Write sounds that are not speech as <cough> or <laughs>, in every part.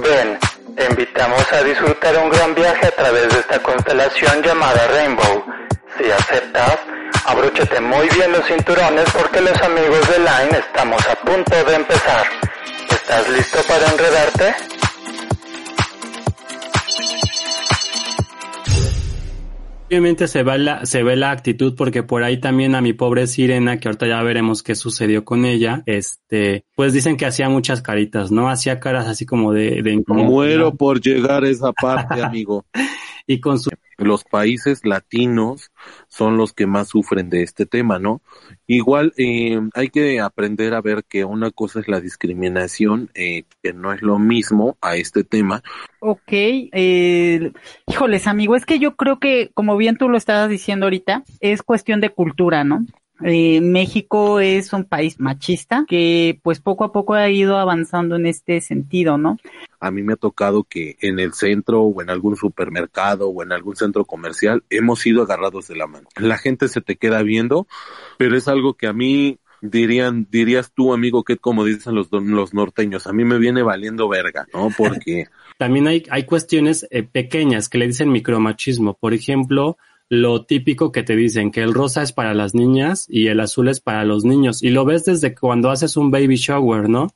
Ven, te invitamos a disfrutar un gran viaje a través de esta constelación llamada Rainbow. Si aceptas, abróchate muy bien los cinturones porque los amigos de Line estamos a punto de empezar. ¿Estás listo para enredarte? Obviamente se ve, la, se ve la actitud porque por ahí también a mi pobre Sirena, que ahorita ya veremos qué sucedió con ella, este, pues dicen que hacía muchas caritas, ¿no? Hacía caras así como de... de Muero por llegar a esa parte, amigo. <laughs> y con su los países latinos son los que más sufren de este tema, ¿no? Igual eh, hay que aprender a ver que una cosa es la discriminación, eh, que no es lo mismo a este tema. Ok, eh, híjoles amigo, es que yo creo que, como bien tú lo estabas diciendo ahorita, es cuestión de cultura, ¿no? Eh, México es un país machista que pues poco a poco ha ido avanzando en este sentido, ¿no? A mí me ha tocado que en el centro o en algún supermercado o en algún centro comercial hemos sido agarrados de la mano. La gente se te queda viendo, pero es algo que a mí dirían, dirías tú, amigo, que como dicen los, los norteños, a mí me viene valiendo verga, ¿no? <laughs> Porque... También hay, hay cuestiones eh, pequeñas que le dicen micromachismo. Por ejemplo, lo típico que te dicen, que el rosa es para las niñas y el azul es para los niños. Y lo ves desde cuando haces un baby shower, ¿no?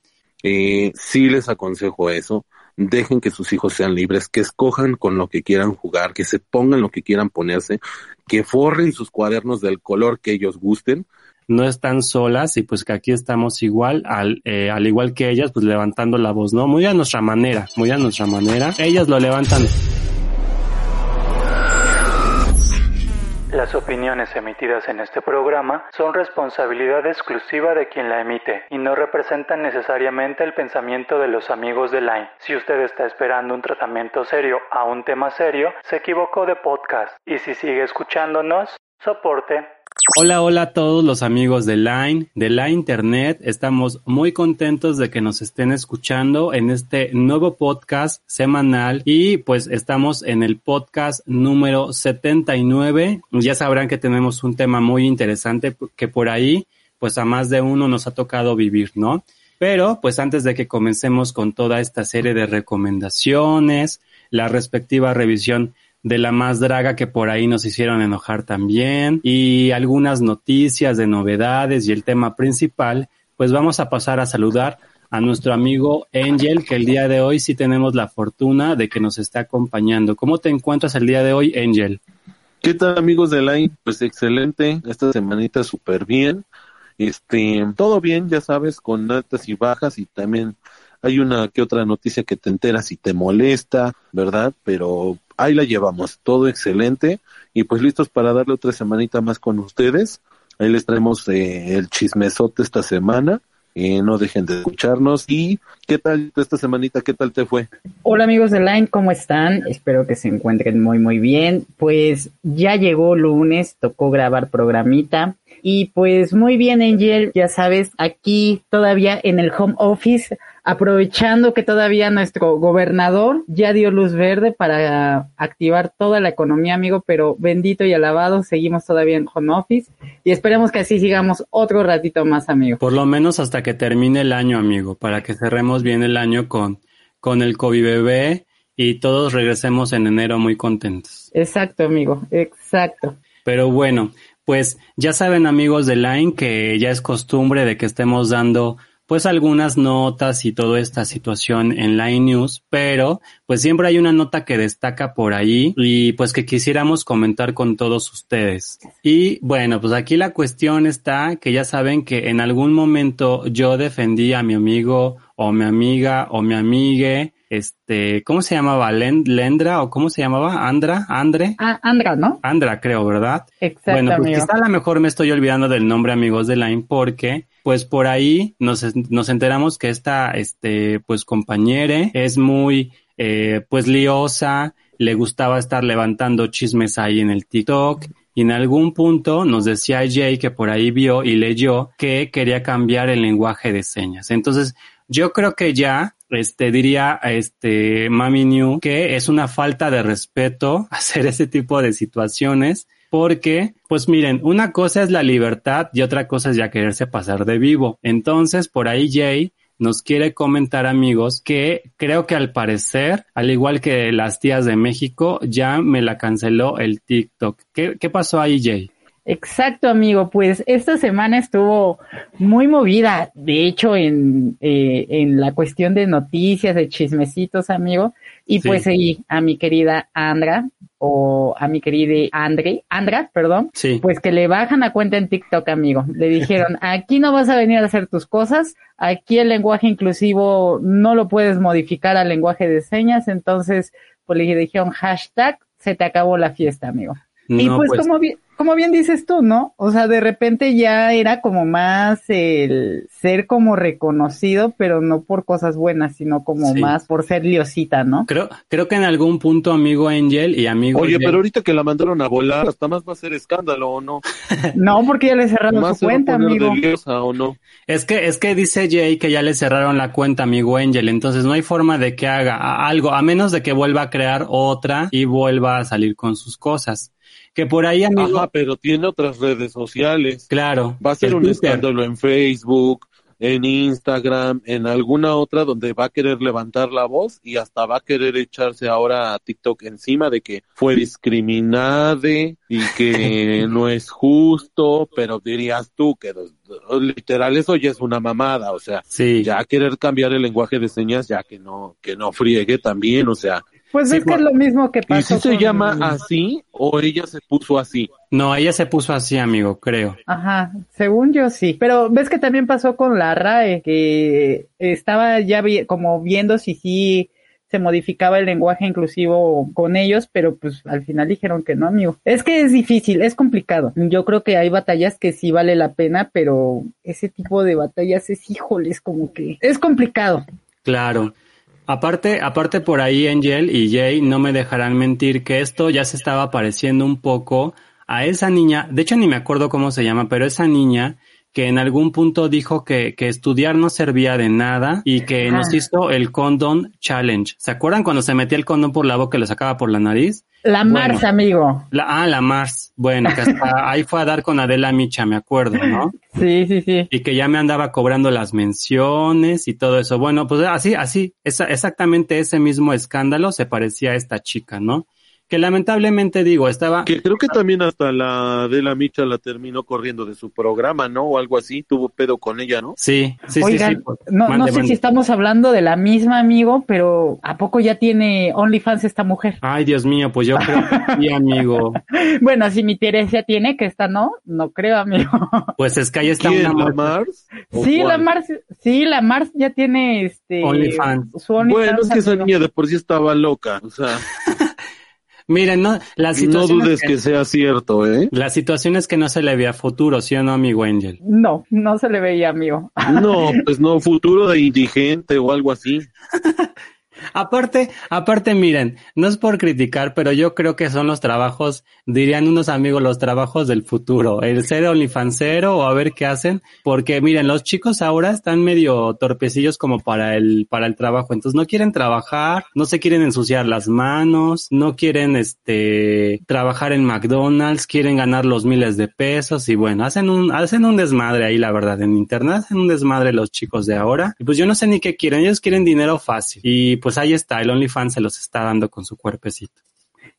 Eh, sí les aconsejo eso. Dejen que sus hijos sean libres, que escojan con lo que quieran jugar, que se pongan lo que quieran ponerse, que forren sus cuadernos del color que ellos gusten. No están solas y pues que aquí estamos igual, al, eh, al igual que ellas, pues levantando la voz, ¿no? Muy a nuestra manera, muy a nuestra manera. Ellas lo levantan Las opiniones emitidas en este programa son responsabilidad exclusiva de quien la emite y no representan necesariamente el pensamiento de los amigos de Line. Si usted está esperando un tratamiento serio a un tema serio, se equivocó de podcast y si sigue escuchándonos, soporte. Hola, hola a todos los amigos de Line, de la Internet. Estamos muy contentos de que nos estén escuchando en este nuevo podcast semanal y pues estamos en el podcast número 79. Ya sabrán que tenemos un tema muy interesante que por ahí pues a más de uno nos ha tocado vivir, ¿no? Pero pues antes de que comencemos con toda esta serie de recomendaciones, la respectiva revisión de la más draga que por ahí nos hicieron enojar también y algunas noticias de novedades y el tema principal, pues vamos a pasar a saludar a nuestro amigo Angel, que el día de hoy sí tenemos la fortuna de que nos está acompañando. ¿Cómo te encuentras el día de hoy, Angel? ¿Qué tal amigos de Line? Pues excelente, esta semanita súper bien. Este, todo bien, ya sabes, con altas y bajas y también hay una que otra noticia que te enteras y te molesta, ¿verdad? Pero ahí la llevamos, todo excelente y pues listos para darle otra semanita más con ustedes. Ahí les traemos eh, el chismesote esta semana. Eh, no dejen de escucharnos. ¿Y qué tal esta semanita? ¿Qué tal te fue? Hola amigos de Line, ¿cómo están? Espero que se encuentren muy muy bien. Pues ya llegó lunes, tocó grabar programita. Y pues muy bien Angel, ya sabes, aquí todavía en el home office aprovechando que todavía nuestro gobernador ya dio luz verde para activar toda la economía, amigo, pero bendito y alabado, seguimos todavía en home office y esperemos que así sigamos otro ratito más, amigo. Por lo menos hasta que termine el año, amigo, para que cerremos bien el año con, con el COVID bebé y todos regresemos en enero muy contentos. Exacto, amigo, exacto. Pero bueno, pues ya saben amigos de Line que ya es costumbre de que estemos dando pues algunas notas y toda esta situación en Line News, pero pues siempre hay una nota que destaca por ahí y pues que quisiéramos comentar con todos ustedes. Y bueno, pues aquí la cuestión está que ya saben que en algún momento yo defendí a mi amigo o mi amiga o mi amigue este, ¿cómo se llamaba? Lendra o cómo se llamaba? Andra, Andre. Ah, Andra, ¿no? Andra, creo, ¿verdad? Exacto. Bueno, pues quizá a lo mejor me estoy olvidando del nombre amigos de Line porque pues por ahí nos, nos enteramos que esta, este, pues compañere es muy, eh, pues liosa, le gustaba estar levantando chismes ahí en el TikTok y en algún punto nos decía Jay que por ahí vio y leyó que quería cambiar el lenguaje de señas. Entonces, yo creo que ya, este, diría, este, Mami New, que es una falta de respeto <laughs> hacer ese tipo de situaciones porque, pues miren, una cosa es la libertad y otra cosa es ya quererse pasar de vivo. Entonces, por ahí Jay nos quiere comentar amigos que creo que al parecer, al igual que las tías de México, ya me la canceló el TikTok. ¿Qué, qué pasó ahí, Jay? Exacto, amigo. Pues esta semana estuvo muy movida, de hecho, en, eh, en la cuestión de noticias, de chismecitos, amigo. Y pues seguí a mi querida Andra, o a mi querida Andre, Andra, perdón, Sí. pues que le bajan a cuenta en TikTok, amigo. Le dijeron, <laughs> aquí no vas a venir a hacer tus cosas, aquí el lenguaje inclusivo no lo puedes modificar al lenguaje de señas, entonces, pues le dijeron hashtag, se te acabó la fiesta, amigo. y No, pues, pues, como bien, como bien dices tú, ¿no? O sea, de repente ya era como más el ser como reconocido, pero no por cosas buenas, sino como Sí. más por ser liosita, ¿no? creo, creo que en algún punto, amigo Angel y amigo Oye, pero ahorita que la mandaron a volar, hasta más va a ser escándalo o no. <laughs> No, porque ya le cerraron Más su cuenta, amigo. de liosa o no. Es que, es que dice Jay que ya le cerraron la cuenta, amigo Angel, entonces no hay forma de que haga algo, a menos de que vuelva a crear otra y vuelva a salir con sus cosas. Que por ahí, amigo, Ajá, pero tiene otras redes sociales. claro. Va a ser un Twitter. escándalo en Facebook, en Instagram, en alguna otra donde va a querer levantar la voz y hasta va a querer echarse ahora a TikTok encima de que fue discriminada y que <laughs> no es justo, pero dirías tú que literal eso ya es una mamada, o sea, Sí. ya querer cambiar el lenguaje de señas ya que no que no friegue también, o sea, Pues Sí, es que es lo mismo que ¿y pasó. si se con- llama así o ella se puso así? No, ella se puso así, amigo, creo. Ajá, según yo sí. Pero ves que también pasó con la RAE, que estaba ya vi- como viendo si sí se modificaba el lenguaje inclusivo con ellos, pero pues al final dijeron que no, amigo. Es que es difícil, es complicado. Yo creo que hay batallas que sí vale la pena, pero ese tipo de batallas es, híjole, es como que es complicado. Claro. Aparte, aparte por ahí Angel y Jay no me dejarán mentir que esto ya se estaba pareciendo un poco a esa niña, de hecho ni me acuerdo cómo se llama, pero esa niña que en algún punto dijo que, que estudiar no servía de nada y que nos hizo el condón challenge. ¿Se acuerdan cuando se metía el condón por la boca y lo sacaba por la nariz? La Bueno. Mars, amigo. La, ah, la Mars. Bueno, que hasta <laughs> ahí fue a dar con Adela Micha, me acuerdo, ¿no? Sí, sí, sí. y que ya me andaba cobrando las menciones y todo eso. Bueno, pues así, así, esa, exactamente ese mismo escándalo se parecía a esta chica, ¿no? Que lamentablemente digo, estaba, Que creo que también hasta la de la Micha la terminó corriendo de su programa, ¿no? O algo así, tuvo pedo con ella, ¿no? sí, sí, Oigan, sí, sí. pues, no, no sé mande. si estamos hablando de la misma, amigo, pero ¿a poco ya tiene OnlyFans esta mujer? Ay, Dios mío, pues yo creo que sí, <laughs> amigo. Bueno, si mi Teresia tiene, que esta no, no creo, amigo. Pues es que ahí está ¿Quién, una la. Mars? ¿O Sí, cuál? la Mars, sí, la Mars ya tiene este OnlyFans. Bueno, es que esa niña de por sí estaba loca, o sea, <laughs> Miren, no, la no situación dudes es que sea cierto, ¿eh? la situación es que no se le veía futuro, ¿sí o no, amigo Angel? No, no se le veía, amigo. No, pues no, futuro de indigente o algo así. <laughs> Aparte, aparte, miren, no es por criticar, pero yo creo que son los trabajos, dirían unos amigos, los trabajos del futuro, el ser onlyfansero o a ver qué hacen, porque miren, los chicos ahora están medio torpecillos como para el, para el trabajo, entonces no quieren trabajar, no se quieren ensuciar las manos, no quieren, este, trabajar en McDonald's, quieren ganar los miles de pesos y bueno, hacen un, hacen un desmadre ahí, la verdad, en internet hacen un desmadre los chicos de ahora, y pues yo no sé ni qué quieren, ellos quieren dinero fácil, y pues ahí está, el OnlyFans se los está dando con su cuerpecito.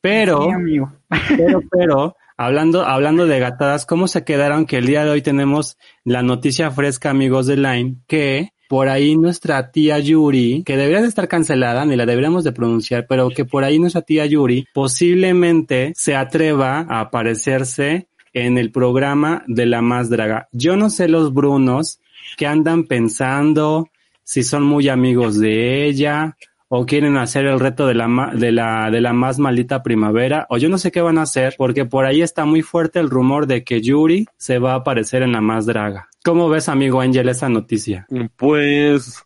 Pero, Sí, amigo. pero, <laughs> pero, hablando, hablando de gatadas, ¿cómo se quedaron que el día de hoy tenemos la noticia fresca, amigos de Line, que por ahí nuestra tía Yuri, que debería de estar cancelada, ni la deberíamos de pronunciar, pero que por ahí nuestra tía Yuri posiblemente se atreva a aparecerse en el programa de la más draga. Yo no sé los Brunos que andan pensando si son muy amigos de ella o quieren hacer el reto de la, ma- de la, de la más maldita primavera, o yo no sé qué van a hacer, porque por ahí está muy fuerte el rumor de que Yuri se va a aparecer en la más draga. ¿Cómo ves, amigo Angel, esa noticia? Pues,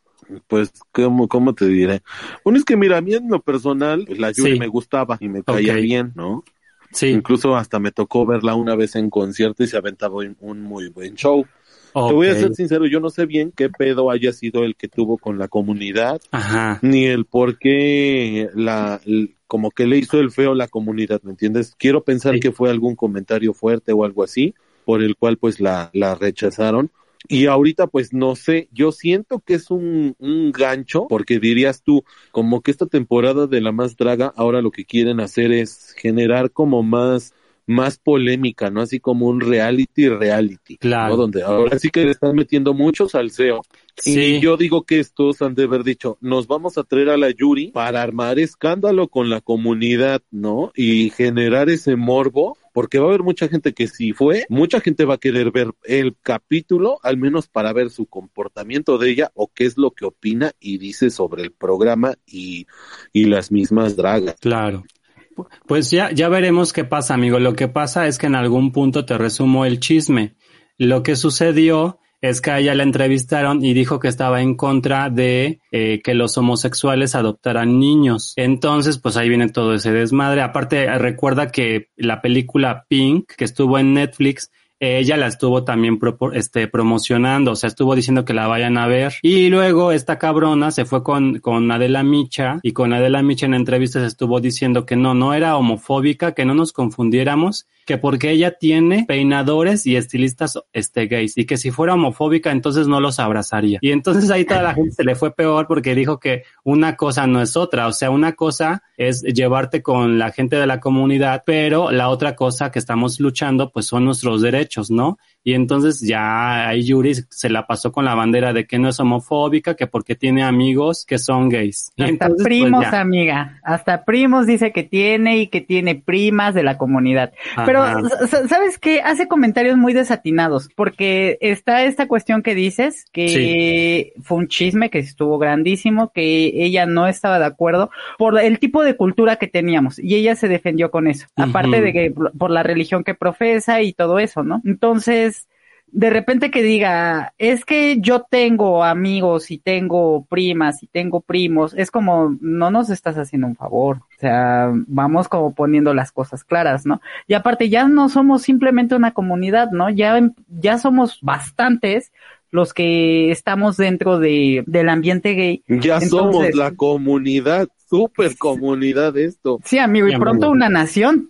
pues, ¿cómo, cómo te diré? Bueno, es que mira, a mí en lo personal, la Yuri Sí. me gustaba y me caía bien, ¿no? Sí, Incluso hasta me tocó verla una vez en concierto y se aventaba un, un muy buen show. Te voy a ser sincero, yo no sé bien qué pedo haya sido el que tuvo con la comunidad, Ajá, ni el por qué la, como que le hizo el feo la comunidad, ¿me entiendes? Quiero pensar Sí. que fue algún comentario fuerte o algo así, por el cual pues la, la rechazaron. Y ahorita, pues no sé, yo siento que es un, un gancho, porque dirías tú, como que esta temporada de La Más Draga, ahora lo que quieren hacer es generar como más más polémica, ¿no? Así como un reality reality, Claro. ¿no? Donde ahora sí que le están metiendo mucho salseo. Sí. Y yo digo que estos han de haber dicho, nos vamos a traer a la Yuri para armar escándalo con la comunidad, ¿no? Y generar ese morbo, porque va a haber mucha gente que si fue, mucha gente va a querer ver el capítulo, al menos para ver su comportamiento de ella o qué es lo que opina y dice sobre el programa y, y las mismas dragas. Claro. Pues ya, ya veremos qué pasa, amigo. Lo que pasa es que en algún punto te resumo el chisme. Lo que sucedió es que a ella la entrevistaron y dijo que estaba en contra de eh, que los homosexuales adoptaran niños. Entonces, pues ahí viene todo ese desmadre. Aparte, recuerda que la película Pink, que estuvo en Netflix, ella la estuvo también este, promocionando, o sea, estuvo diciendo que la vayan a ver. Y luego esta cabrona se fue con, con Adela Micha y con Adela Micha en entrevistas estuvo diciendo que no, no era homofóbica, que no nos confundiéramos, que porque ella tiene peinadores y estilistas este, gays y que si fuera homofóbica entonces no los abrazaría. Y entonces ahí toda la <laughs> gente se le fue peor porque dijo que una cosa no es otra, o sea, una cosa es llevarte con la gente de la comunidad, pero la otra cosa que estamos luchando pues son nuestros derechos, ¿no? Y entonces ya ahí Yuri se la pasó con la bandera de que no es homofóbica, que porque tiene amigos que son gays. Hasta entonces, pues, primos, amiga. Hasta primos dice que tiene y que tiene primas de la comunidad. Pero, S- ¿sabes qué? Hace comentarios muy desatinados, porque está esta cuestión que dices, que fue un chisme que estuvo grandísimo, que ella no estaba de acuerdo por el tipo de cultura que teníamos, y ella se defendió con eso, aparte de que por la religión que profesa y todo eso, ¿no? Entonces, de repente que diga, es que yo tengo amigos y tengo primas y tengo primos, es como, no nos estás haciendo un favor. O sea, vamos como poniendo las cosas claras, ¿no? Y aparte, ya no somos simplemente una comunidad, ¿no? Ya, ya somos bastantes los que estamos dentro de, del ambiente gay. Ya Entonces- somos la comunidad, super comunidad esto. Sí, amigo, y Ya, pronto amigo. una nación.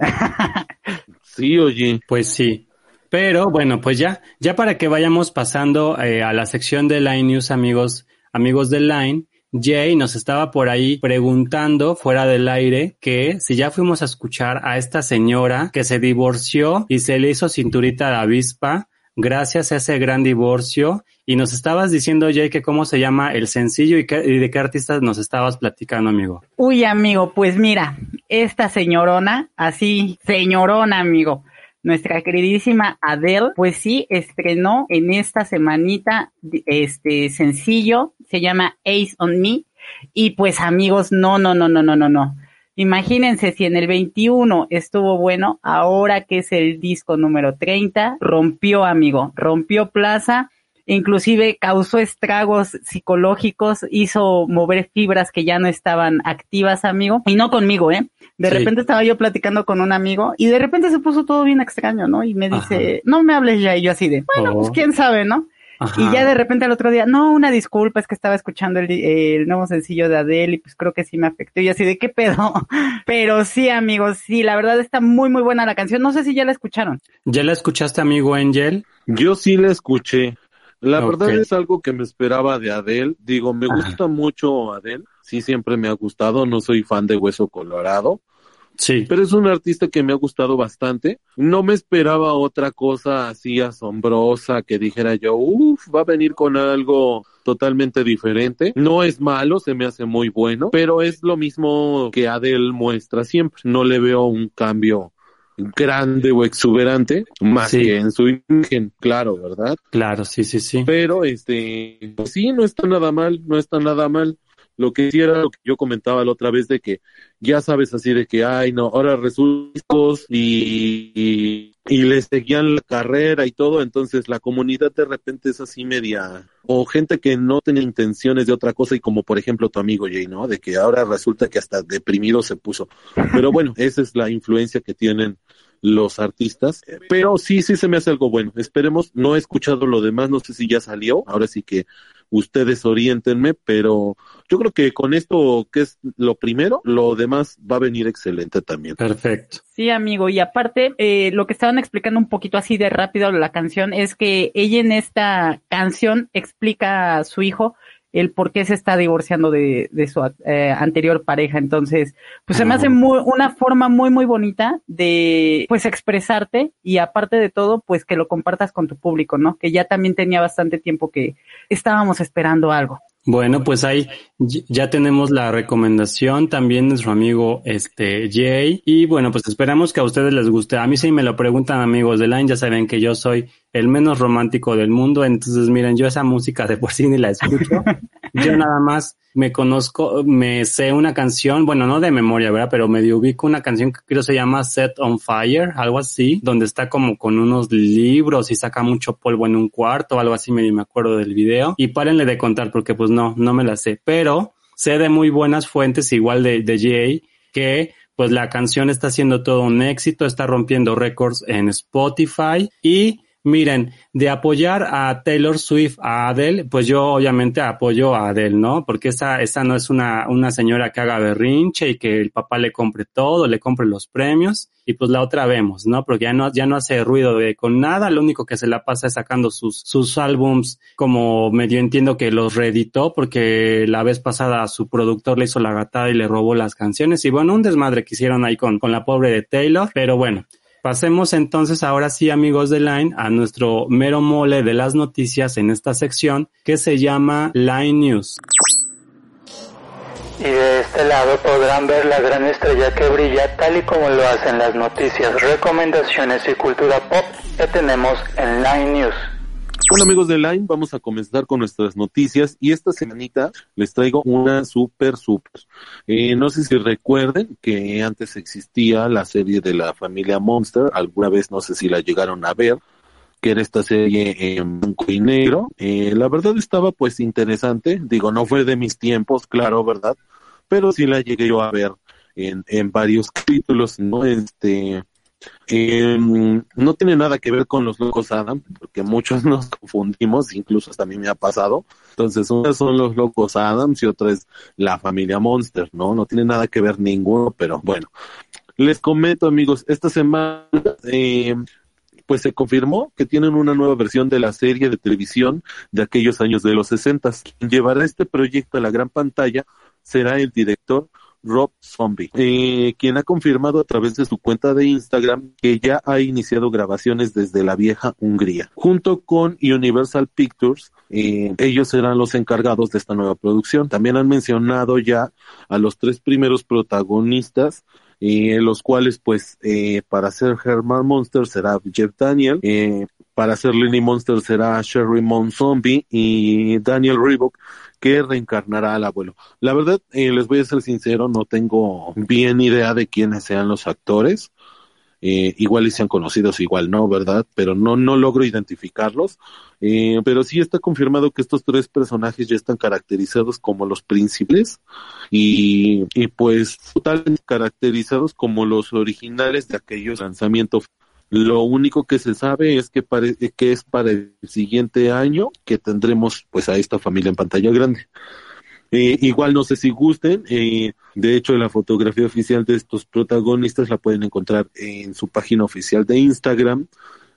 Sí, oye. Pues sí. Pero bueno, pues ya, ya para que vayamos pasando eh, a la sección de Line News, amigos, amigos de Line, Jay nos estaba por ahí preguntando fuera del aire que si ya fuimos a escuchar a esta señora que se divorció y se le hizo cinturita de avispa gracias a ese gran divorcio. Y nos estabas diciendo, Jay, que cómo se llama el sencillo y, y de qué artistas nos estabas platicando, amigo. Uy, amigo, pues mira, esta señorona, así, señorona, amigo, nuestra queridísima Adele, pues sí, estrenó en esta semanita este sencillo, se llama Ace on Me, y pues amigos, no, no, no, no, no, no, no. Imagínense si en el 21 estuvo bueno, ahora que es el disco número 30, rompió, amigo, rompió plaza, inclusive causó estragos psicológicos, hizo mover fibras que ya no estaban activas, amigo, y no conmigo, ¿eh? De Sí. repente estaba yo platicando con un amigo y de repente se puso todo bien extraño, ¿no? Y me dice, Ajá. no me hables ya, y yo así de, bueno, Oh. pues quién sabe, ¿no? Ajá. Y ya de repente al otro día, no, una disculpa, es que estaba escuchando el, di- el nuevo sencillo de Adele y pues creo que sí me afectó. Y así de qué pedo. <laughs> Pero sí, amigos, sí, la verdad está muy, muy buena la canción. No sé si ya la escucharon. ¿Ya la escuchaste, amigo Angel? Yo sí la escuché. La verdad es algo que me esperaba de Adele. Digo, me Ajá. gusta mucho Adele. Sí, siempre me ha gustado. No soy fan de Hueso Colorado. Sí. Pero es un artista que me ha gustado bastante. No me esperaba otra cosa así asombrosa que dijera yo, uff, va a venir con algo totalmente diferente. No es malo, se me hace muy bueno, pero es lo mismo que Adele muestra siempre. No le veo un cambio grande o exuberante, más Sí. que en su imagen, claro, ¿verdad? Claro, sí, sí, sí. Pero este, pues sí, no está nada mal, no está nada mal. Lo que sí era lo que yo comentaba la otra vez de que ya sabes así de que, ay, no, ahora resultados y, y, y le seguían la carrera y todo, entonces la comunidad de repente es así media, o gente que no tiene intenciones de otra cosa y como por ejemplo tu amigo Jay, ¿no? De que ahora resulta que hasta deprimido se puso. Pero bueno, <laughs> esa es la influencia que tienen los artistas, pero sí, sí se me hace algo bueno. Esperemos, no he escuchado lo demás, no sé si ya salió, ahora sí que ustedes orientenme, pero yo creo que con esto, que es lo primero, lo demás va a venir excelente también. Perfecto. Sí, amigo, y aparte, eh, lo que estaban explicando un poquito así de rápido la canción es que ella en esta canción explica a su hijo el por qué se está divorciando de, de su eh, anterior pareja. Entonces, pues se me hace muy, una forma muy, muy bonita de, pues, expresarte y aparte de todo, pues, que lo compartas con tu público, ¿no? Que ya también tenía bastante tiempo que estábamos esperando algo. Bueno, pues ahí ya tenemos la recomendación también de nuestro amigo este Jay y bueno, pues esperamos que a ustedes les guste. A mí sí me lo preguntan amigos de Line, ya saben que yo soy el menos romántico del mundo, entonces miren, yo esa música de por sí ni la escucho. <laughs> yo nada más me conozco, me sé una canción, bueno, no de memoria, ¿verdad? Pero medio ubico una canción que creo se llama Set on Fire, algo así, donde está como con unos libros y saca mucho polvo en un cuarto, algo así, me, me acuerdo del video. Y párenle de contar porque pues no, no me la sé, pero sé de muy buenas fuentes, igual de, de Jay, que pues la canción está haciendo todo un éxito, está rompiendo récords en Spotify y Miren, de apoyar a Taylor Swift, a Adele, pues yo obviamente apoyo a Adele, ¿no? Porque esa, esa no es una, una señora que haga berrinche y que el papá le compre todo, le compre los premios, y pues la otra vemos, ¿no? Porque ya no, ya no hace ruido de con nada, lo único que se la pasa es sacando sus, sus álbums, como medio entiendo que los reeditó, porque la vez pasada su productor le hizo la gatada y le robó las canciones, y bueno, un desmadre que hicieron ahí con, con la pobre de Taylor, pero bueno, Pasemos entonces ahora sí, amigos de Line, a nuestro mero mole de las noticias en esta sección que se llama Line News. Y de este lado podrán ver la gran estrella que brilla tal y como lo hacen las noticias, recomendaciones y cultura pop que tenemos en Line News. Bueno amigos de Line, vamos a comenzar con nuestras noticias y esta semanita les traigo una super super. Eh, no sé si recuerden que antes existía la serie de la familia Monster, alguna vez no sé si la llegaron a ver, que era esta serie en blanco y negro. Eh, la verdad estaba pues interesante, digo, no fue de mis tiempos, claro, ¿verdad? Pero sí la llegué yo a ver en, en varios capítulos, ¿no? Este, eh, no tiene nada que ver con los locos Adam, porque muchos <laughs> nos confundimos, incluso hasta a mí me ha pasado. Entonces, una son los locos Adams y otra es la familia Monster, ¿no? No tiene nada que ver ninguno, pero bueno. Les comento, amigos, esta semana, eh, pues se confirmó que tienen una nueva versión de la serie de televisión de aquellos años de los 60. Quien llevará este proyecto a la gran pantalla será el director Rob Zombie, eh, quien ha confirmado a través de su cuenta de Instagram que ya ha iniciado grabaciones desde la vieja Hungría. Junto con Universal Pictures, eh, ellos serán los encargados de esta nueva producción. También han mencionado ya a los tres primeros protagonistas eh, los cuales pues eh, para ser Herman Monster será Jeff Daniel, para ser Lenny Monster será Sherry Mon Zombie y Daniel Reebok que reencarnará al abuelo. La verdad, eh, les voy a ser sincero, no tengo bien idea de quiénes sean los actores. Eh, igual y sean conocidos, igual no, ¿verdad? Pero no, no logro identificarlos. Eh, pero sí está confirmado que estos tres personajes ya están caracterizados como los príncipes y, y pues totalmente caracterizados como los originales de aquellos lanzamientos lo único que se sabe es que, que es para el siguiente año que tendremos pues a esta familia en pantalla grande. Eh, igual no sé si gusten, eh, de hecho la fotografía oficial de estos protagonistas la pueden encontrar en su página oficial de Instagram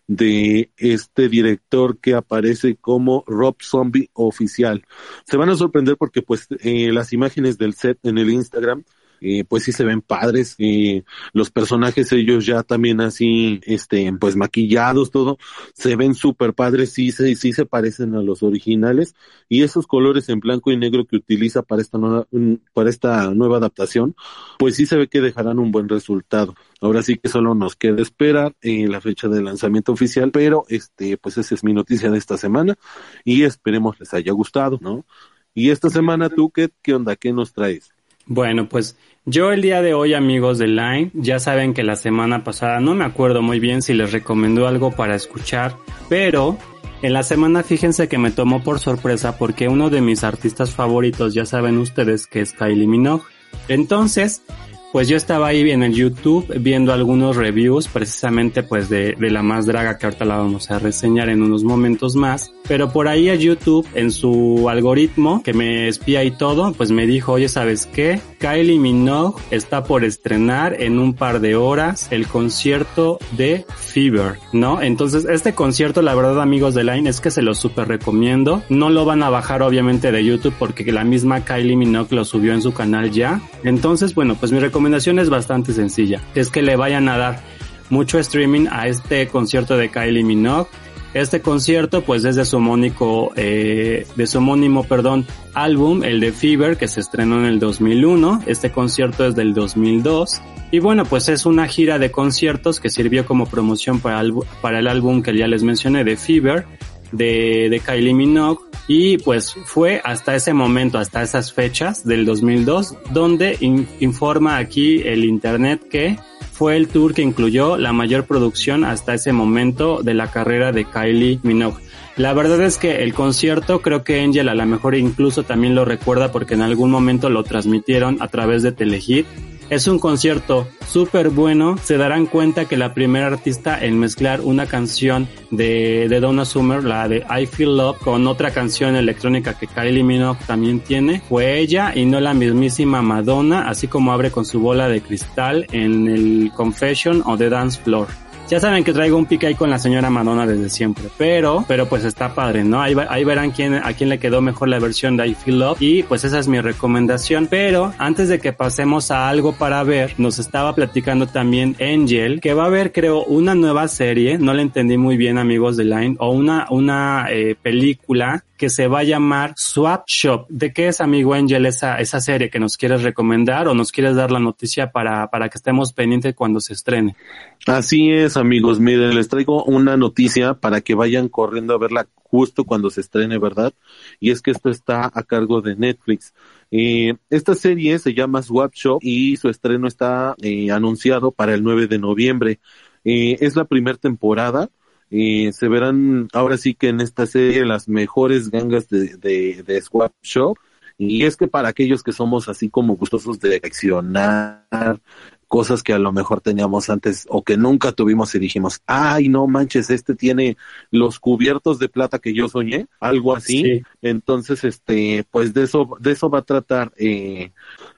de este director que aparece como Rob Zombie oficial. Se van a sorprender porque pues eh, las imágenes del set en el Instagram eh, pues sí se ven padres, eh, los personajes ellos ya también así, este, pues maquillados, todo, se ven súper padres, sí, sí, sí se parecen a los originales, y esos colores en blanco y negro que utiliza para esta nueva, para esta nueva adaptación, pues sí se ve que dejarán un buen resultado. Ahora sí que solo nos queda esperar eh, la fecha de lanzamiento oficial, pero este, pues esa es mi noticia de esta semana, y esperemos les haya gustado, ¿no? Y esta semana tú, ¿qué, qué onda? ¿Qué nos traes? Bueno, pues yo el día de hoy, amigos de Line, ya saben que la semana pasada no me acuerdo muy bien si les recomendó algo para escuchar, pero en la semana fíjense que me tomó por sorpresa porque uno de mis artistas favoritos, ya saben ustedes que es Kylie Minogue. Entonces, pues yo estaba ahí en el YouTube viendo algunos reviews precisamente pues de, de la más draga que ahorita la vamos a reseñar en unos momentos más. Pero por ahí a YouTube en su algoritmo que me espía y todo, pues me dijo, oye, ¿sabes qué? Kylie Minogue está por estrenar en un par de horas el concierto de Fever, ¿no? Entonces este concierto, la verdad amigos de Line, es que se lo super recomiendo. No lo van a bajar obviamente de YouTube porque la misma Kylie Minogue lo subió en su canal ya. Entonces, bueno, pues mi recomendación es bastante sencilla. Es que le vayan a dar mucho streaming a este concierto de Kylie Minogue este concierto pues es de su homónico, eh, de su homónimo, perdón, álbum, el de Fever, que se estrenó en el 2001. Este concierto es del 2002. Y bueno, pues es una gira de conciertos que sirvió como promoción para el, álbum que ya les mencioné de Fever, de, de Kylie Minogue. Y pues fue hasta ese momento, hasta esas fechas del 2002, donde informa aquí el internet que fue el tour que incluyó la mayor producción hasta ese momento de la carrera de Kylie Minogue. La verdad es que el concierto creo que Angel a lo mejor incluso también lo recuerda porque en algún momento lo transmitieron a través de Telehit es un concierto súper bueno. Se darán cuenta que la primera artista en mezclar una canción de, de Donna Summer, la de I Feel Love, con otra canción electrónica que Kylie Minogue también tiene, fue ella y no la mismísima Madonna, así como abre con su bola de cristal en el Confession o The Dance Floor. Ya saben que traigo un pique ahí con la señora Madonna desde siempre, pero, pero pues está padre, ¿no? Ahí, ahí verán quién, a quién le quedó mejor la versión de I Feel Love y pues esa es mi recomendación. Pero antes de que pasemos a algo para ver, nos estaba platicando también Angel que va a haber creo una nueva serie, no la entendí muy bien amigos de Line, o una, una eh, película que se va a llamar Swap Shop. ¿De qué es, amigo Angel, esa, esa serie que nos quieres recomendar o nos quieres dar la noticia para, para que estemos pendientes cuando se estrene? Así es, amigos. Miren, les traigo una noticia para que vayan corriendo a verla justo cuando se estrene, ¿verdad? Y es que esto está a cargo de Netflix. Eh, esta serie se llama Swap Shop y su estreno está eh, anunciado para el 9 de noviembre. Eh, es la primera temporada se verán ahora sí que en esta serie las mejores gangas de, de, Swap Shop. Y es que para aquellos que somos así como gustosos de reaccionar, cosas que a lo mejor teníamos antes o que nunca tuvimos y dijimos, ay, no manches, este tiene los cubiertos de plata que yo soñé, algo así. Entonces, este, pues de eso, de eso va a tratar. Eh,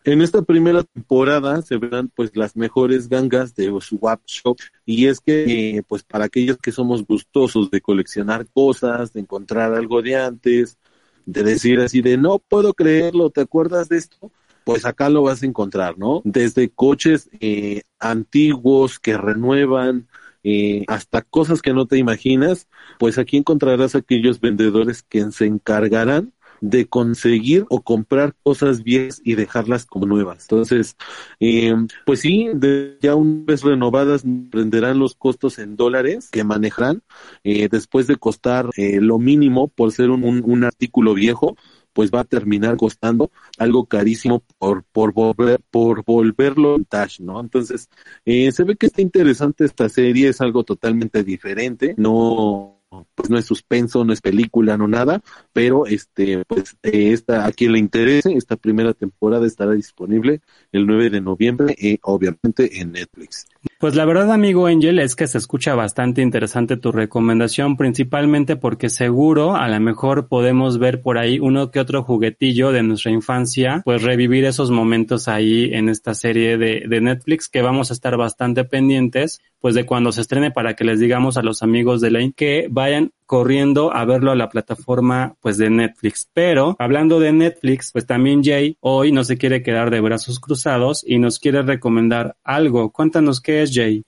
en esta primera temporada se verán pues las mejores gangas de Swap Shop y es que eh, pues para aquellos que somos gustosos de coleccionar cosas, de encontrar algo de antes, de decir así de no puedo creerlo, ¿te acuerdas de esto? Pues acá lo vas a encontrar, ¿no? Desde coches eh, antiguos que renuevan, eh, hasta cosas que no te imaginas, pues aquí encontrarás aquellos vendedores que se encargarán de conseguir o comprar cosas viejas y dejarlas como nuevas. Entonces, eh, pues sí, de, ya una vez renovadas prenderán los costos en dólares que manejarán eh, después de costar eh, lo mínimo por ser un, artículo viejo pues va a terminar costando algo carísimo por, por, volver, por volverlo vintage, ¿no? Entonces, eh, se ve que está interesante esta serie, es algo totalmente diferente, no pues no es suspenso, no es película, no nada, pero este, pues eh, esta, a quien le interese, esta primera temporada estará disponible el 9 de noviembre, eh, obviamente en Netflix. Pues la verdad, amigo Angel, es que se escucha bastante interesante tu recomendación, principalmente porque seguro a lo mejor podemos ver por ahí uno que otro juguetillo de nuestra infancia, pues revivir esos momentos ahí en esta serie de, de Netflix que vamos a estar bastante pendientes, pues de cuando se estrene para que les digamos a los amigos de Lane que vayan corriendo a verlo a la plataforma pues de Netflix. Pero hablando de Netflix, pues también Jay hoy no se quiere quedar de brazos cruzados y nos quiere recomendar algo. Cuéntanos qué es Jay.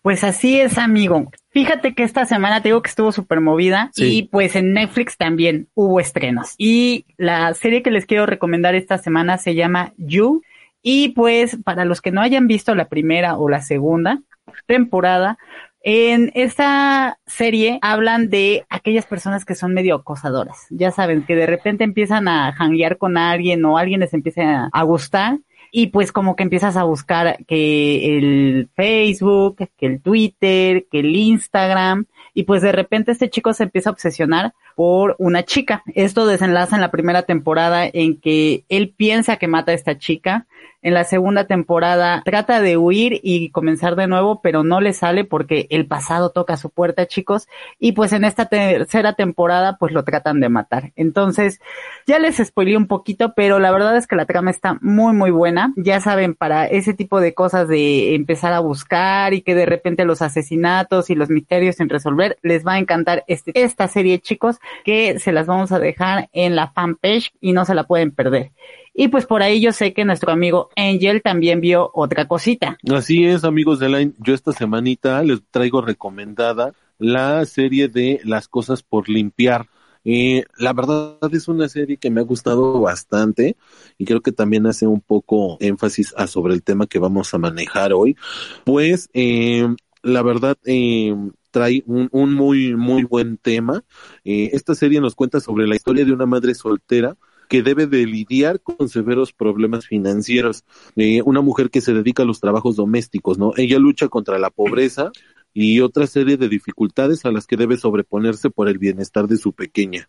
Pues así es, amigo. Fíjate que esta semana te digo que estuvo súper movida sí. y pues en Netflix también hubo estrenos. Y la serie que les quiero recomendar esta semana se llama You. Y pues para los que no hayan visto la primera o la segunda temporada, en esta serie hablan de aquellas personas que son medio acosadoras. Ya saben, que de repente empiezan a janguear con alguien o alguien les empieza a gustar y pues como que empiezas a buscar que el Facebook, que el Twitter, que el Instagram y pues de repente este chico se empieza a obsesionar por una chica. Esto desenlaza en la primera temporada en que él piensa que mata a esta chica en la segunda temporada trata de huir y comenzar de nuevo, pero no le sale porque el pasado toca su puerta, chicos. Y pues en esta tercera temporada, pues lo tratan de matar. Entonces, ya les spoilé un poquito, pero la verdad es que la trama está muy, muy buena. Ya saben, para ese tipo de cosas de empezar a buscar y que de repente los asesinatos y los misterios sin resolver, les va a encantar este, esta serie, chicos, que se las vamos a dejar en la fanpage y no se la pueden perder. Y pues por ahí yo sé que nuestro amigo Angel también vio otra cosita. Así es, amigos de Line. Yo esta semanita les traigo recomendada la serie de Las cosas por limpiar. Eh, la verdad es una serie que me ha gustado bastante y creo que también hace un poco énfasis a sobre el tema que vamos a manejar hoy. Pues eh, la verdad eh, trae un, muy muy buen tema. Eh, esta serie nos cuenta sobre la historia de una madre soltera que debe de lidiar con severos problemas financieros. Eh, una mujer que se dedica a los trabajos domésticos, ¿no? Ella lucha contra la pobreza y otra serie de dificultades a las que debe sobreponerse por el bienestar de su pequeña.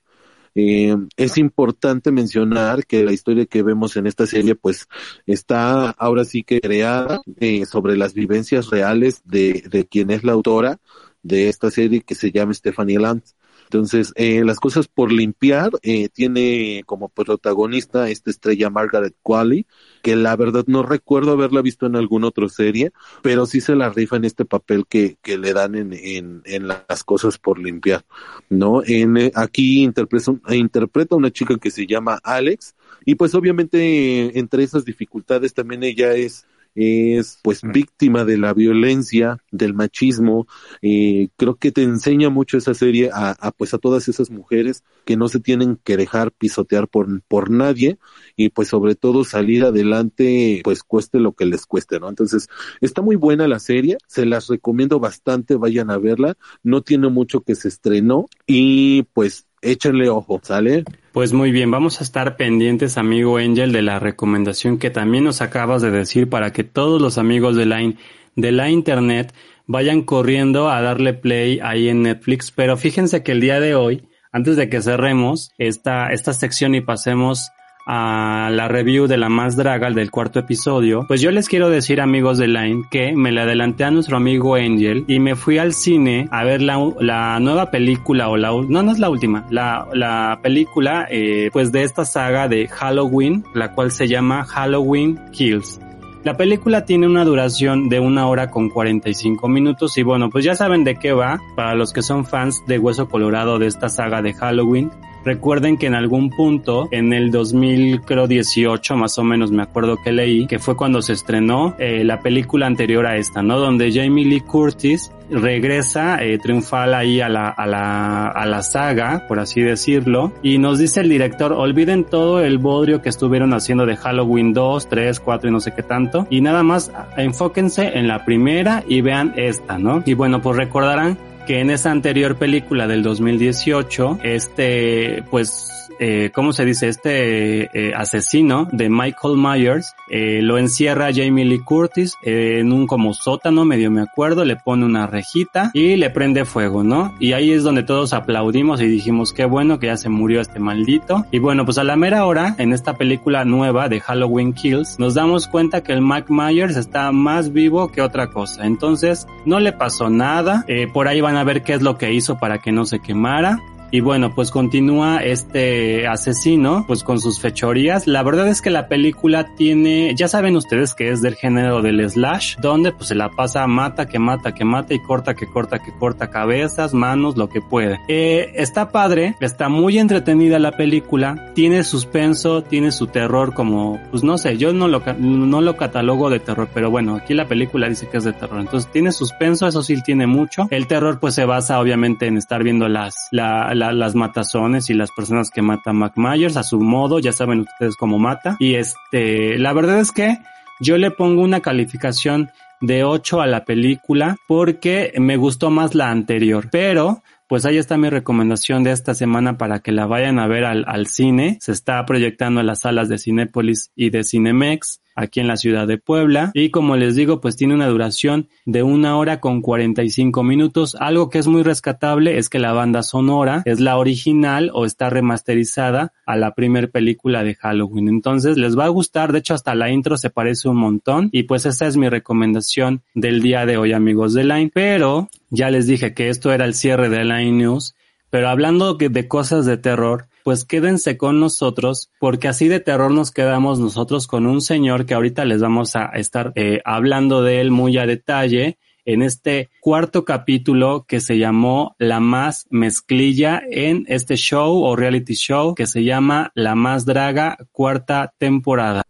Eh, es importante mencionar que la historia que vemos en esta serie pues está ahora sí que creada eh, sobre las vivencias reales de, de quien es la autora de esta serie que se llama Stephanie Land. Entonces, eh, las cosas por limpiar, eh, tiene como protagonista esta estrella Margaret Qualley, que la verdad no recuerdo haberla visto en alguna otra serie, pero sí se la rifa en este papel que, que le dan en, en, en las cosas por limpiar, ¿no? En, eh, aquí interpreta, interpreta una chica que se llama Alex, y pues obviamente entre esas dificultades también ella es es pues víctima de la violencia, del machismo. Eh, creo que te enseña mucho esa serie a, a, pues a todas esas mujeres que no se tienen que dejar pisotear por, por nadie y pues sobre todo salir adelante pues cueste lo que les cueste, ¿no? Entonces está muy buena la serie, se las recomiendo bastante, vayan a verla, no tiene mucho que se estrenó y pues échenle ojo, ¿sale? Pues muy bien, vamos a estar pendientes, amigo Angel, de la recomendación que también nos acabas de decir para que todos los amigos de la, de la internet vayan corriendo a darle play ahí en Netflix. Pero fíjense que el día de hoy, antes de que cerremos esta, esta sección y pasemos a la review de la más draga del cuarto episodio, pues yo les quiero decir amigos de Line que me le adelanté a nuestro amigo Angel y me fui al cine a ver la, la nueva película o la no no es la última la, la película eh, pues de esta saga de Halloween la cual se llama Halloween Kills la película tiene una duración de una hora con 45 minutos y bueno, pues ya saben de qué va para los que son fans de Hueso Colorado de esta saga de Halloween. Recuerden que en algún punto, en el 2018 más o menos me acuerdo que leí, que fue cuando se estrenó eh, la película anterior a esta, ¿no? Donde Jamie Lee Curtis regresa eh, triunfal ahí a la, a, la, a la saga, por así decirlo, y nos dice el director, olviden todo el bodrio que estuvieron haciendo de Halloween 2, 3, 4 y no sé qué tanto, y nada más enfóquense en la primera y vean esta, ¿no? Y bueno, pues recordarán que en esa anterior película del 2018, este, pues, eh, ¿cómo se dice? Este eh, asesino de Michael Myers eh, lo encierra Jamie Lee Curtis en un como sótano, medio me acuerdo, le pone una rejita y le prende fuego, ¿no? Y ahí es donde todos aplaudimos y dijimos qué bueno que ya se murió este maldito. Y bueno, pues a la mera hora, en esta película nueva de Halloween Kills, nos damos cuenta que el Mike Myers está más vivo que otra cosa. Entonces, no le pasó nada. por ahí van a ver qué es lo que hizo para que no se quemara. Y bueno, pues continúa este asesino, pues con sus fechorías. La verdad es que la película tiene, ya saben ustedes que es del género del slash, donde pues se la pasa mata, que mata, que mata y corta, que corta, que corta cabezas, manos, lo que puede. Eh, está padre, está muy entretenida la película, tiene suspenso, tiene su terror como, pues no sé, yo no lo, no lo catalogo de terror, pero bueno, aquí la película dice que es de terror. Entonces tiene suspenso, eso sí tiene mucho. El terror pues se basa obviamente en estar viendo las, la, la, las matazones y las personas que mata Mac Myers a su modo, ya saben ustedes cómo mata. Y este, la verdad es que yo le pongo una calificación de 8 a la película porque me gustó más la anterior, pero pues ahí está mi recomendación de esta semana para que la vayan a ver al, al cine. Se está proyectando en las salas de Cinépolis y de Cinemex. Aquí en la ciudad de Puebla. Y como les digo, pues tiene una duración de una hora con 45 minutos. Algo que es muy rescatable es que la banda sonora es la original o está remasterizada a la primer película de Halloween. Entonces les va a gustar. De hecho, hasta la intro se parece un montón. Y pues esa es mi recomendación del día de hoy, amigos de Line. Pero ya les dije que esto era el cierre de Line News. Pero hablando de cosas de terror, pues quédense con nosotros porque así de terror nos quedamos nosotros con un señor que ahorita les vamos a estar eh, hablando de él muy a detalle en este cuarto capítulo que se llamó La Más Mezclilla en este show o reality show que se llama La Más Draga cuarta temporada.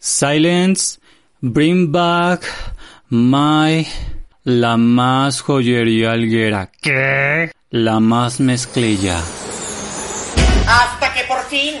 Silence, bring back my La Más Joyería Alguera. ¿Qué? La Más Mezclilla. Por fin.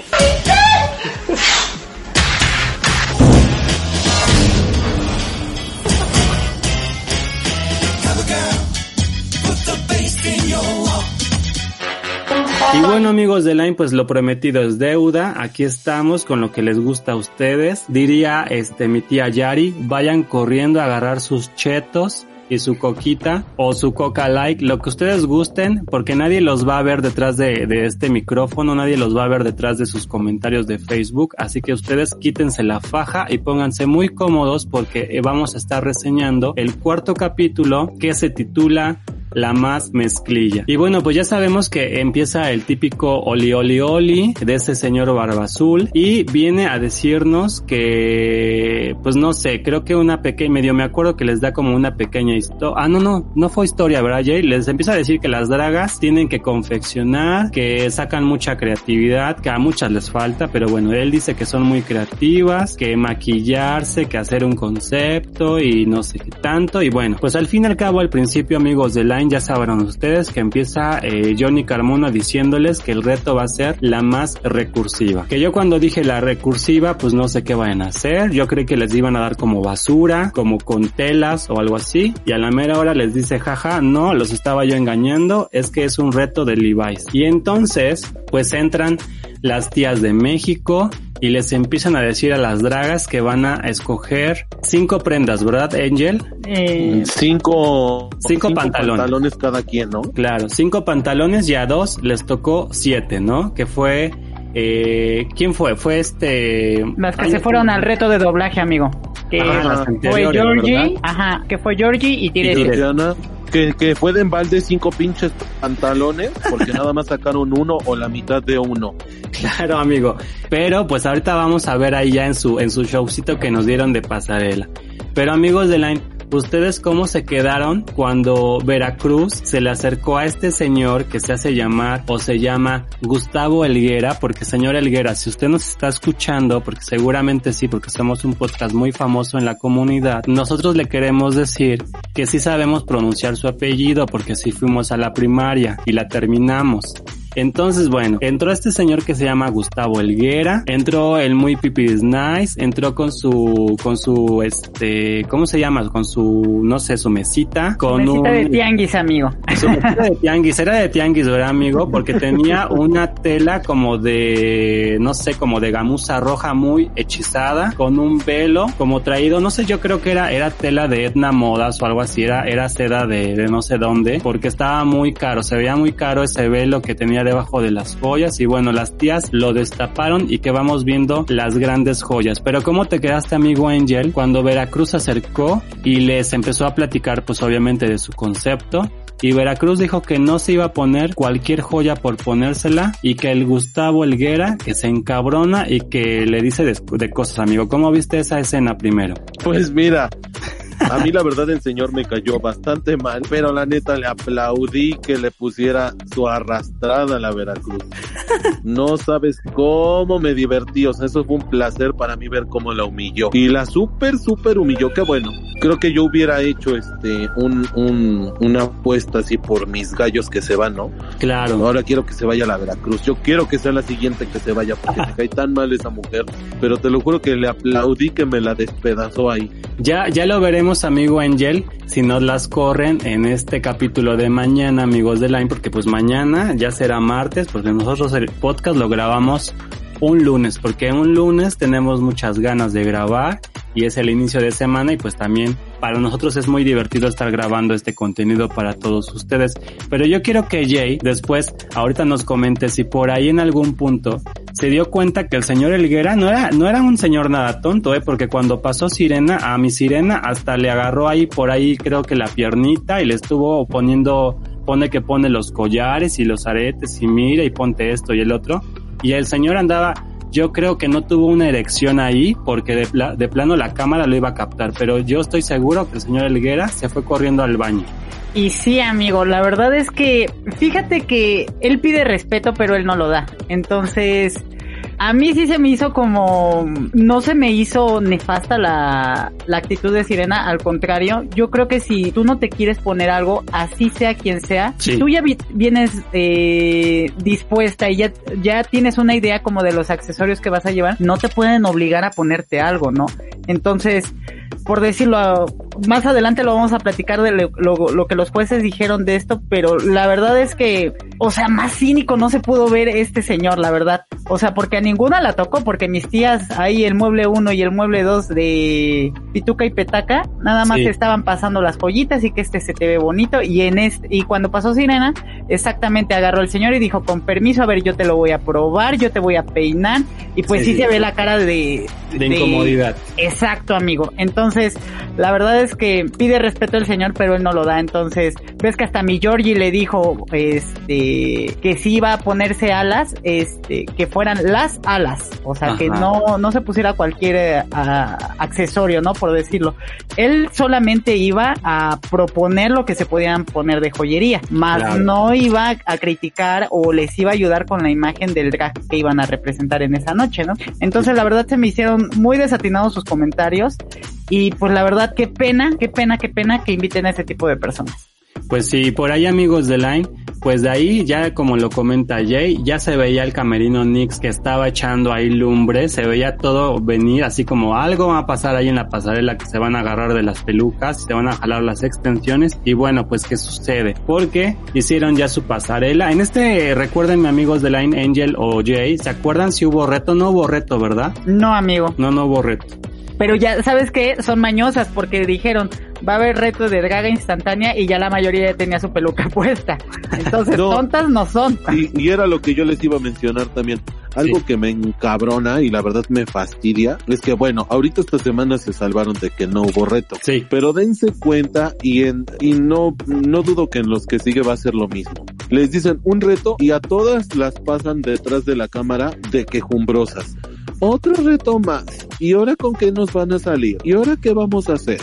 Y bueno amigos de Line, pues lo prometido es deuda. Aquí estamos con lo que les gusta a ustedes. Diría este mi tía Yari, vayan corriendo a agarrar sus chetos y su coquita o su coca like, lo que ustedes gusten, porque nadie los va a ver detrás de, de, este micrófono, nadie los va a ver detrás de sus comentarios de Facebook, así que ustedes quítense la faja y pónganse muy cómodos porque vamos a estar reseñando el cuarto capítulo que se titula la más mezclilla. Y bueno, pues ya sabemos que empieza el típico oli oli oli de ese señor barba azul y viene a decirnos que, pues no sé, creo que una pequeña, medio me acuerdo que les da como una pequeña historia. Ah, no, no, no fue historia, ¿verdad, Jay? Les empieza a decir que las dragas tienen que confeccionar, que sacan mucha creatividad, que a muchas les falta, pero bueno, él dice que son muy creativas, que maquillarse, que hacer un concepto y no sé qué tanto. Y bueno, pues al fin y al cabo, al principio, amigos de Ya sabrán ustedes que empieza eh, Johnny Carmona diciéndoles que el reto va a ser la más recursiva. Que yo cuando dije la recursiva, pues no sé qué van a hacer. Yo creí que les iban a dar como basura, como con telas o algo así. Y a la mera hora les dice, jaja, no, los estaba yo engañando, es que es un reto de Levi's. Y entonces, pues entran las tías de México y les empiezan a decir a las dragas que van a escoger cinco prendas, ¿verdad, Angel? Eh, cinco, cinco, pantalones. pantalones cada quien, ¿no? Claro, cinco pantalones y a dos les tocó siete, ¿no? Que fue eh, ¿Quién fue? Fue este... Las que se fueron al reto de doblaje, amigo. Que fue Georgie, ajá, que fue Georgie y Tiresias. Que, que fue de embalde cinco pinches pantalones porque nada más sacaron uno o la mitad de uno. Claro, amigo. Pero pues ahorita vamos a ver ahí ya en su, en su showcito que nos dieron de pasarela. Pero amigos de Line, ¿Ustedes cómo se quedaron cuando Veracruz se le acercó a este señor que se hace llamar o se llama Gustavo Elguera? Porque señor Elguera, si usted nos está escuchando, porque seguramente sí, porque somos un podcast muy famoso en la comunidad, nosotros le queremos decir que sí sabemos pronunciar su apellido porque sí fuimos a la primaria y la terminamos. Entonces, bueno, entró este señor que se llama Gustavo Elguera, entró el muy pipis nice, entró con su, con su, este, ¿cómo se llama? Con su, no sé, su mesita, con mesita de tianguis, amigo. Su mesita de tianguis, era de tianguis, ¿verdad, amigo? Porque tenía una tela como de, no sé, como de gamuza roja muy hechizada, con un velo como traído, no sé, yo creo que era, era tela de Etna Modas o algo así, era, era seda de, de no sé dónde, porque estaba muy caro, se veía muy caro ese velo que tenía debajo de las joyas y bueno, las tías lo destaparon y que vamos viendo las grandes joyas. Pero ¿cómo te quedaste amigo Angel cuando Veracruz se acercó y les empezó a platicar pues obviamente de su concepto? y Veracruz dijo que no se iba a poner cualquier joya por ponérsela y que el Gustavo Elguera que se encabrona y que le dice de, de cosas, amigo. ¿Cómo viste esa escena primero? Pues mira, a mí la verdad el señor me cayó bastante mal, pero la neta le aplaudí que le pusiera su arrastrada a la Veracruz. No sabes cómo me divertí, o sea, eso fue un placer para mí ver cómo la humilló. Y la súper, súper humilló, que bueno, creo que yo hubiera hecho este un, un, una apuesta así por mis gallos que se van, ¿no? Claro. Ahora quiero que se vaya a la Veracruz. Yo quiero que sea la siguiente que se vaya porque me cae tan mal esa mujer, pero te lo juro que le aplaudí que me la despedazó ahí. Ya, ya lo veremos, amigo Angel, si nos las corren en este capítulo de mañana, amigos de Line, porque pues mañana ya será martes, porque nosotros el podcast lo grabamos un lunes, porque un lunes tenemos muchas ganas de grabar y es el inicio de semana y pues también para nosotros es muy divertido estar grabando este contenido para todos ustedes. Pero yo quiero que Jay después ahorita nos comente si por ahí en algún punto se dio cuenta que el señor Elguera no era, no era un señor nada tonto, eh, porque cuando pasó Sirena, a mi Sirena hasta le agarró ahí por ahí creo que la piernita y le estuvo poniendo, pone que pone los collares y los aretes y mira y ponte esto y el otro. Y el señor andaba yo creo que no tuvo una erección ahí porque de, plano la cámara lo iba a captar, pero yo estoy seguro que el señor Elguera se fue corriendo al baño. Y sí, amigo, la verdad es que fíjate que él pide respeto, pero él no lo da. Entonces, a mí sí se me hizo como, no se me hizo nefasta la, la actitud de Sirena, al contrario, yo creo que si tú no te quieres poner algo, así sea quien sea, si tú ya vienes eh, dispuesta y ya, ya tienes una idea como de los accesorios que vas a llevar, no te pueden obligar a ponerte algo, ¿no? Entonces, por decirlo, más adelante lo vamos a platicar de lo, que los jueces dijeron de esto, pero la verdad es que, o sea, más cínico no se pudo ver este señor, la verdad. O sea, porque a ninguna la tocó, porque mis tías ahí, el mueble 1 y el mueble 2 de Pituca y Petaca, nada más estaban pasando las joyitas y que este se te ve bonito, y en este, y cuando pasó Sirena, exactamente agarró el señor y dijo, con permiso, a ver, yo te lo voy a probar, yo te voy a peinar, y pues sí, se ve la cara de, de incomodidad. Exacto, amigo. Entonces, la verdad es que pide respeto al señor, pero él no lo da. Entonces, ves que hasta mi Georgie le dijo, este, que si iba a ponerse alas, este, que fueran las alas. O sea, que no, no se pusiera cualquier eh, accesorio, ¿no? Por decirlo. Él solamente iba a proponer lo que se podían poner de joyería, más no iba a criticar o les iba a ayudar con la imagen del drag que iban a representar en esa noche, ¿no? Entonces, la verdad se me hicieron muy desatinados sus comentarios y pues la verdad, qué pena, qué pena, qué pena que inviten a ese tipo de personas. Pues sí, por ahí amigos de Line, pues de ahí ya como lo comenta Jay, ya se veía el camerino Nix que estaba echando ahí lumbre, se veía todo venir así como algo va a pasar ahí en la pasarela que se van a agarrar de las pelucas, se van a jalar las extensiones y bueno pues qué sucede, porque hicieron ya su pasarela. En este recuerden amigos de Line Angel o Jay, ¿se acuerdan si hubo reto? No hubo reto, ¿verdad? No amigo. No, no hubo reto. Pero ya, ¿sabes qué? Son mañosas porque dijeron, va a haber reto de draga instantánea y ya la mayoría ya tenía su peluca <laughs> puesta. Entonces, <laughs> tontas no son. Y, era lo que yo les iba a mencionar también. Algo que me encabrona y la verdad me fastidia es que, bueno, ahorita esta semana se salvaron de que no hubo reto. Sí. Pero dense cuenta y, en, y no, no dudo que en los que sigue va a ser lo mismo. Les dicen un reto y a todas las pasan detrás de la cámara de quejumbrosas. Otro reto más. ¿Y ahora con qué nos van a salir? ¿Y ahora qué vamos a hacer?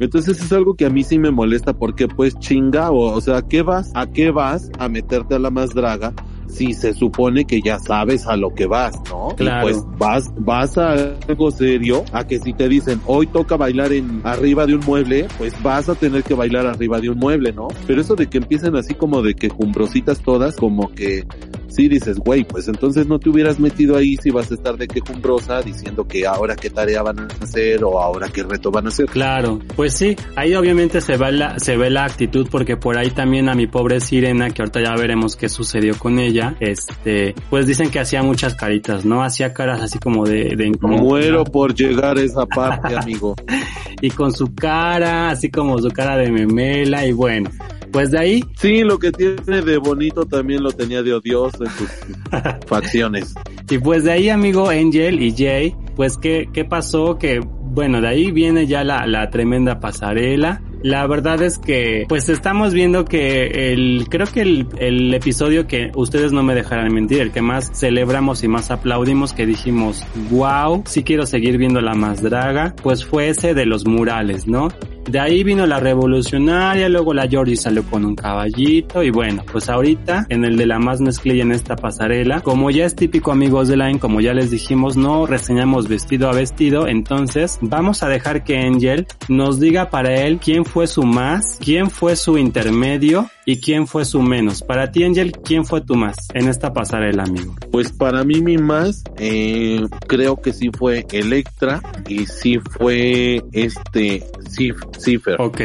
Entonces es algo que a mí sí me molesta porque pues chinga o, o sea, ¿qué vas? ¿A qué vas a meterte a la más draga si se supone que ya sabes a lo que vas, ¿no? Claro. Y pues vas, vas a algo serio, a que si te dicen hoy toca bailar en arriba de un mueble, pues vas a tener que bailar arriba de un mueble, ¿no? Pero eso de que empiecen así como de que jumbrositas todas, como que sí dices, güey, pues entonces no te hubieras metido ahí si vas a estar de quejumbrosa diciendo que ahora qué tarea van a hacer o ahora qué reto van a hacer. Claro, pues sí, ahí obviamente se ve la, se ve la actitud porque por ahí también a mi pobre Sirena, que ahorita ya veremos qué sucedió con ella, este, pues dicen que hacía muchas caritas, ¿no? Hacía caras así como de, de Muero por llegar a esa parte, amigo. <laughs> y con su cara, así como su cara de memela y bueno, pues de ahí. Sí, lo que tiene de bonito también lo tenía de odioso en sus <laughs> facciones. Y pues de ahí, amigo Angel y Jay, pues qué, qué pasó que, bueno, de ahí viene ya la, la tremenda pasarela la verdad es que, pues estamos viendo que el, creo que el, el episodio que ustedes no me dejarán mentir, el que más celebramos y más aplaudimos, que dijimos, wow, sí quiero seguir viendo la más draga, pues fue ese de los murales, ¿no? De ahí vino la revolucionaria, luego la Georgie salió con un caballito y bueno, pues ahorita en el de la más mezclilla en esta pasarela, como ya es típico amigos de Line, como ya les dijimos, no reseñamos vestido a vestido, entonces vamos a dejar que Angel nos diga para él quién fue su más, quién fue su intermedio y quién fue su menos. Para ti, Angel, ¿quién fue tu más en esta pasarela, amigo? Pues para mí mi más, eh, creo que sí fue Electra y sí fue este Cif- Cipher. Ok,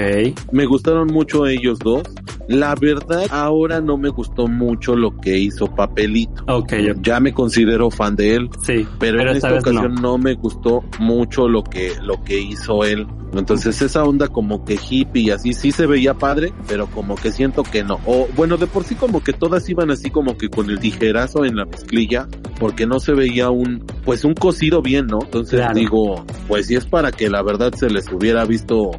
Me gustaron mucho ellos dos. La verdad, ahora no me gustó mucho lo que hizo Papelito. ok. Ya me considero fan de él, Sí, pero, en esta ocasión no. no. me gustó mucho lo que lo que hizo él. Entonces esa onda como que hippie y así sí se veía padre, pero como que siento que no. O bueno, de por sí como que todas iban así como que con el tijerazo en la mezclilla, porque no se veía un pues un cosido bien, ¿no? Entonces Claro. digo, pues si es para que la verdad se les hubiera visto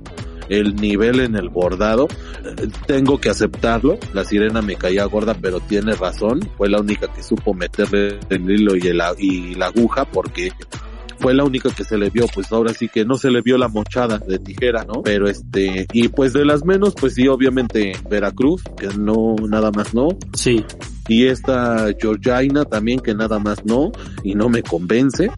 el nivel en el bordado, eh, tengo que aceptarlo. La sirena me caía gorda, pero tiene razón. Fue la única que supo meterle el hilo y, el, y la aguja porque fue la única que se le vio, pues ahora sí que no se le vio la mochada de tijera, ¿no? Pero este, y pues de las menos, pues sí, obviamente Veracruz, que no, nada más no. Sí, Y esta Georgina también, que nada más no, y no me convence.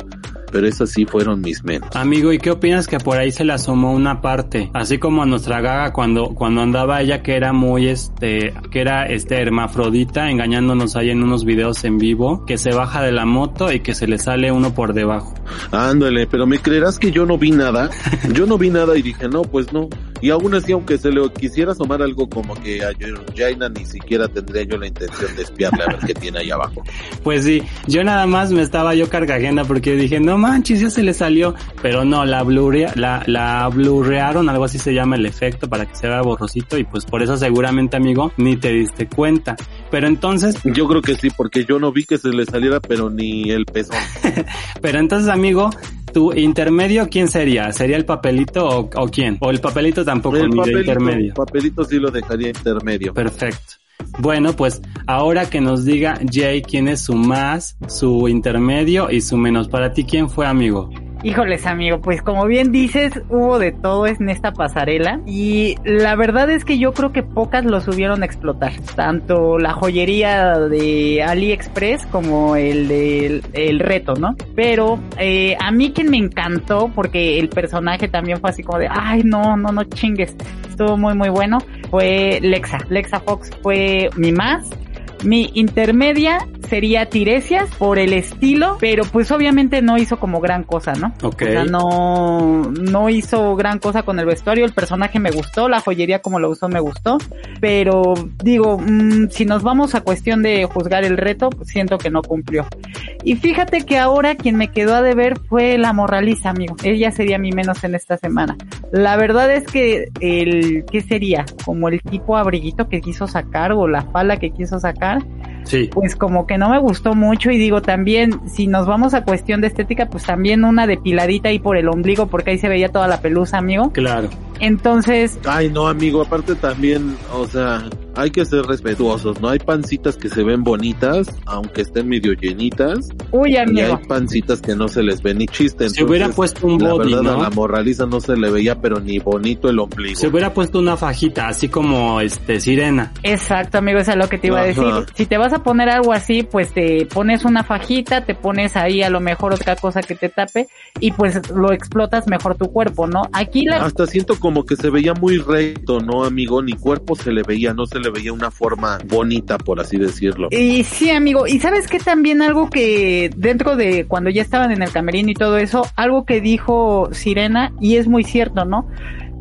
Pero esas sí fueron mis menos. Amigo, ¿y qué opinas que por ahí se le asomó una parte? Así como a nuestra gaga cuando, cuando andaba ella que era muy este, que era este hermafrodita engañándonos ahí en unos videos en vivo, que se baja de la moto y que se le sale uno por debajo. Ándale, pero me creerás que yo no vi nada. <laughs> Yo no vi nada y dije, no, pues no. Y aún así, aunque se le quisiera asomar algo como que a Jaina ni siquiera tendría yo la intención de espiarle a ver qué tiene ahí abajo. Pues sí, yo nada más me estaba yo cargajeando porque dije, no manches, ya se le salió. Pero no, la blurrea, la, la blurrearon, algo así se llama el efecto para que se vea borrosito y pues por eso seguramente amigo ni te diste cuenta. Pero entonces, Yo creo que sí, porque yo no vi que se le saliera, pero ni el pezón. <laughs> pero entonces amigo, tu intermedio quién sería? ¿Sería el papelito o, o quién? O el papelito tampoco, el ni de papelito, intermedio. papelito sí lo dejaría intermedio. Perfecto. Bueno, pues ahora que nos diga Jay quién es su más, su intermedio y su menos. Para ti, ¿quién fue amigo? Híjoles, amigo, pues como bien dices, hubo de todo en esta pasarela y la verdad es que yo creo que pocas lo subieron a explotar, tanto la joyería de AliExpress como el del el reto, ¿no? Pero eh, a mí quien me encantó, porque el personaje también fue así como de, ay, no, no, no chingues, estuvo muy, muy bueno, fue Lexa. Lexa Fox fue mi más. Mi intermedia sería Tiresias por el estilo, pero pues obviamente no hizo como gran cosa, ¿no? Ok. O sea, no, no hizo gran cosa con el vestuario, el personaje me gustó, la joyería como lo usó me gustó, pero digo, mm, si nos vamos a cuestión de juzgar el reto, pues siento que no cumplió. Y fíjate que ahora quien me quedó a deber fue la morraliza, amigo. Ella sería mi menos en esta semana. La verdad es que el, ¿qué sería? Como el tipo abriguito que quiso sacar o la fala que quiso sacar, 完了 Sí. pues como que no me gustó mucho y digo también, si nos vamos a cuestión de estética, pues también una depiladita ahí por el ombligo porque ahí se veía toda la pelusa, amigo. Claro. Entonces, Ay, no, amigo, aparte también, o sea, hay que ser respetuosos, ¿no? Hay pancitas que se ven bonitas, aunque estén medio llenitas, uy, y hay amigo. pancitas que no se les ve ni chiste. Se hubiera puesto un la body, verdad, ¿no? a la morraliza no se le veía, pero ni bonito el ombligo. Se hubiera puesto una fajita, así como este sirena. Exacto, amigo, eso es lo que te iba a decir. Si te vas a poner algo así, pues te pones una fajita, te pones ahí a lo mejor otra cosa que te tape y pues lo explotas mejor tu cuerpo, ¿no? Aquí la... Hasta siento como que se veía muy recto, ¿no, amigo? Ni cuerpo se le veía, no se le veía una forma bonita, por así decirlo. Y sí, amigo, y sabes que también algo que dentro de cuando ya estaban en el camerino y todo eso, algo que dijo Sirena, y es muy cierto, ¿no?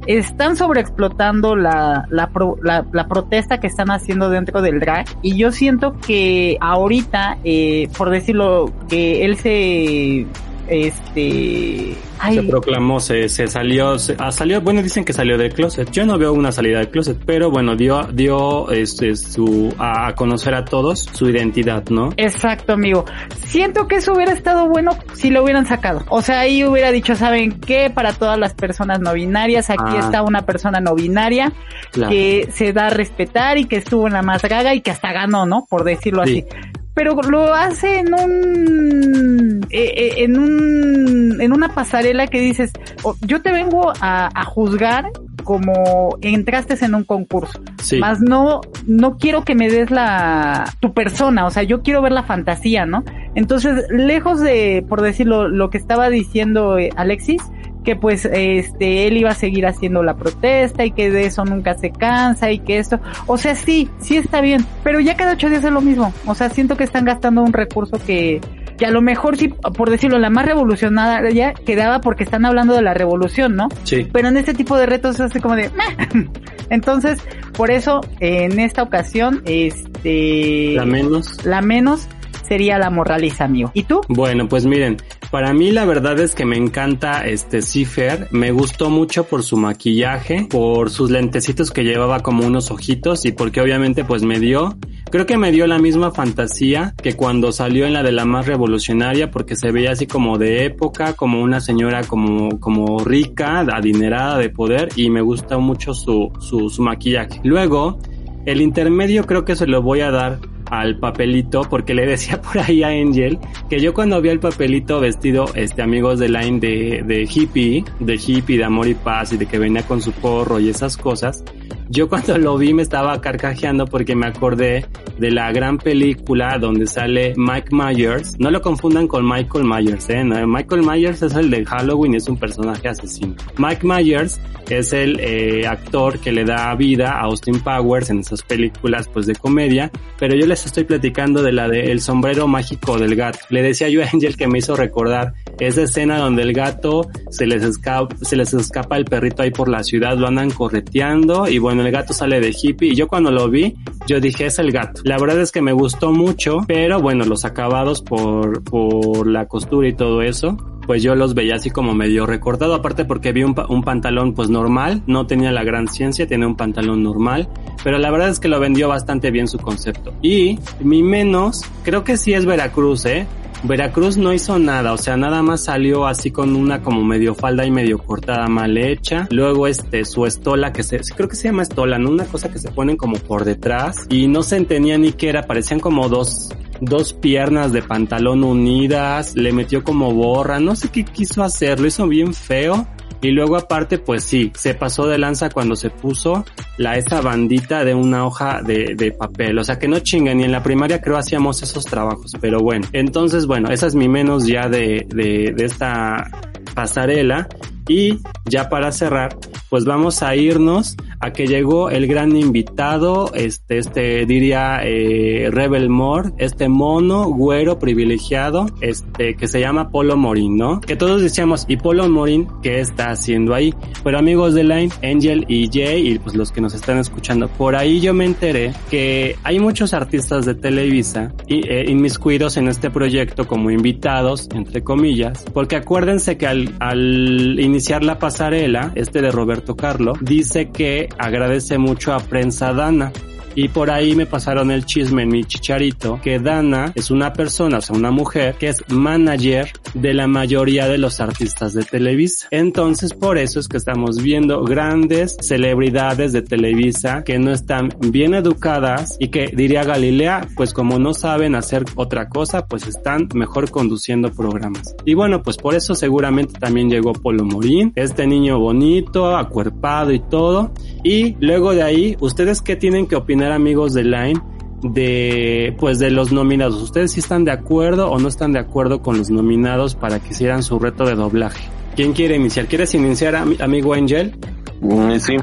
Están sobreexplotando la, la, pro- la, la protesta que están haciendo dentro del drag, y yo siento que ahorita, eh, por decirlo, que él se, este, ay, Se proclamó, se, se salió, se, ah, salió, bueno, dicen que salió del closet. Yo no veo una salida del closet, pero bueno, dio, dio este, su, a, conocer a todos su identidad, ¿no? Exacto, amigo. Siento que eso hubiera estado bueno si lo hubieran sacado. O sea, ahí hubiera dicho, ¿saben qué? Para todas las personas no binarias, aquí Ah. está una persona no binaria Claro. que se da a respetar y que estuvo en la más gaga y que hasta ganó, ¿no? Por decirlo Sí. así. Pero lo hace en un, eh, eh, en un, en una pasarela que dices, oh, yo te vengo a, a juzgar como entraste en un concurso. Sí. Más no, no quiero que me des la, tu persona, o sea, yo quiero ver la fantasía, ¿no? Entonces, lejos de, por decirlo, lo que estaba diciendo eh, Alexis, que pues este él iba a seguir haciendo la protesta y que de eso nunca se cansa y que esto, o sea, sí, sí está bien, pero ya cada ocho días es lo mismo, o sea, siento que están gastando un recurso que que a lo mejor sí, por decirlo, la más revolucionaria quedaba porque están hablando de la revolución, ¿no? Sí. Pero en este tipo de retos es así como de... "Meh". <laughs> Entonces, por eso, en esta ocasión, este... La menos. La menos sería la morraliza, amigo. ¿Y tú? Bueno, pues miren, para mí la verdad es que me encanta este Cifer, me gustó mucho por su maquillaje, por sus lentecitos que llevaba como unos ojitos y porque obviamente pues me dio, creo que me dio la misma fantasía que cuando salió en la de la más revolucionaria porque se veía así como de época, como una señora como, como rica, adinerada de poder y me gusta mucho su, su, su maquillaje. Luego, el intermedio creo que se lo voy a dar al papelito porque le decía por ahí a Angel que yo cuando vi el papelito vestido este amigos de Line de, de hippie de hippie de amor y paz y de que venía con su porro y esas cosas yo cuando lo vi me estaba carcajeando porque me acordé de la gran película donde sale Mike Myers. No lo confundan con Michael Myers eh no, Michael Myers es el de Halloween es un personaje asesino. Mike Myers es el eh, actor que le da vida a Austin Powers en esas películas pues de comedia. Pero yo les estoy platicando de la de El sombrero mágico del gato. Le decía yo a Angel que me hizo recordar esa escena donde el gato se les escapa, se les escapa el perrito ahí por la ciudad, lo andan correteando y bueno, el gato sale de hippie y yo cuando lo vi, yo dije es el gato. La verdad es que me gustó mucho, pero bueno, los acabados por, por la costura y todo eso, pues yo los veía así como medio recortado, aparte porque vi un, un pantalón pues normal, no tenía la gran ciencia, tenía un pantalón normal, pero la verdad es que lo vendió bastante bien su concepto. Y mi menos, creo que sí es Veracruz, ¿eh? Veracruz no hizo nada, o sea, nada más salió así con una como medio falda y medio cortada mal hecha. Luego este, su estola que se, creo que se llama estola, ¿no? Una cosa que se ponen como por detrás y no se entendía ni qué era, parecían como dos, dos piernas de pantalón unidas, le metió como borra, no sé qué quiso hacer, lo hizo bien feo. Y luego aparte, pues sí, se pasó de lanza cuando se puso la esa bandita de una hoja de, de papel. O sea que no chinguen, ni en la primaria creo hacíamos esos trabajos. Pero bueno, entonces bueno, esa es mi menos ya de, de esta pasarela. Y ya para cerrar, pues vamos a irnos a que llegó el gran invitado, este, este diría eh, Rebel More, este mono güero privilegiado, este que se llama Polo Morín, ¿no? Que todos decíamos, ¿y Polo Morín qué está haciendo ahí? Pero amigos de Line, Angel y Jay, y pues los que nos están escuchando, por ahí yo me enteré que hay muchos artistas de Televisa y, eh, inmiscuidos en este proyecto como invitados, entre comillas, porque acuérdense que al, al iniciar la pasarela, este de Roberto Carlo, dice que agradece mucho a Prensa Dana. Y por ahí me pasaron el chisme en mi chicharito que Dana es una persona, o sea, una mujer que es manager de la mayoría de los artistas de Televisa. Entonces, por eso es que estamos viendo grandes celebridades de Televisa que no están bien educadas y que diría Galilea, pues como no saben hacer otra cosa, pues están mejor conduciendo programas. Y bueno, pues por eso seguramente también llegó Polo Morín, este niño bonito, acuerpado y todo. Y luego de ahí, ¿ustedes qué tienen que opinar amigos de Line? de pues de los nominados. ¿Ustedes sí están de acuerdo o no están de acuerdo con los nominados para que hicieran su reto de doblaje? ¿Quién quiere iniciar? ¿Quieres iniciar, ami- amigo Angel? Mm, sí.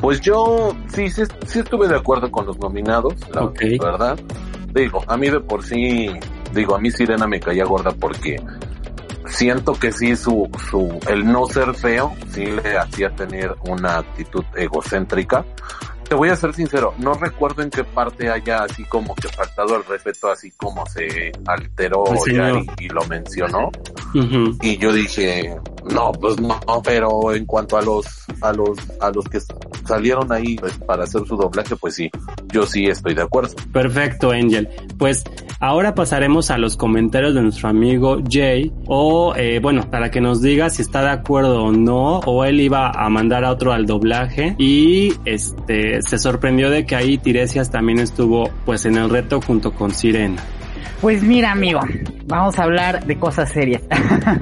Pues yo sí, sí, sí estuve de acuerdo con los nominados, la Ok. verdad. Digo, a mí de por sí, digo, a mí Sirena me caía gorda porque siento que sí su, su, el no ser feo, sí le hacía tener una actitud egocéntrica. Te voy a ser sincero, no recuerdo en qué parte haya así como que faltado el respeto, así como se alteró. Yari y lo mencionó. Y yo dije, no, pues no, pero en cuanto a los, a los, a los que salieron ahí pues, para hacer su doblaje, pues sí, yo sí estoy de acuerdo. Perfecto, Angel. Pues ahora pasaremos a los comentarios de nuestro amigo Jay. O, eh, bueno, para que nos diga si está de acuerdo o no. O él iba a mandar a otro al doblaje. Y este se sorprendió de que ahí Tiresias también estuvo pues en el reto junto con Sirena. Pues mira, amigo, vamos a hablar de cosas serias.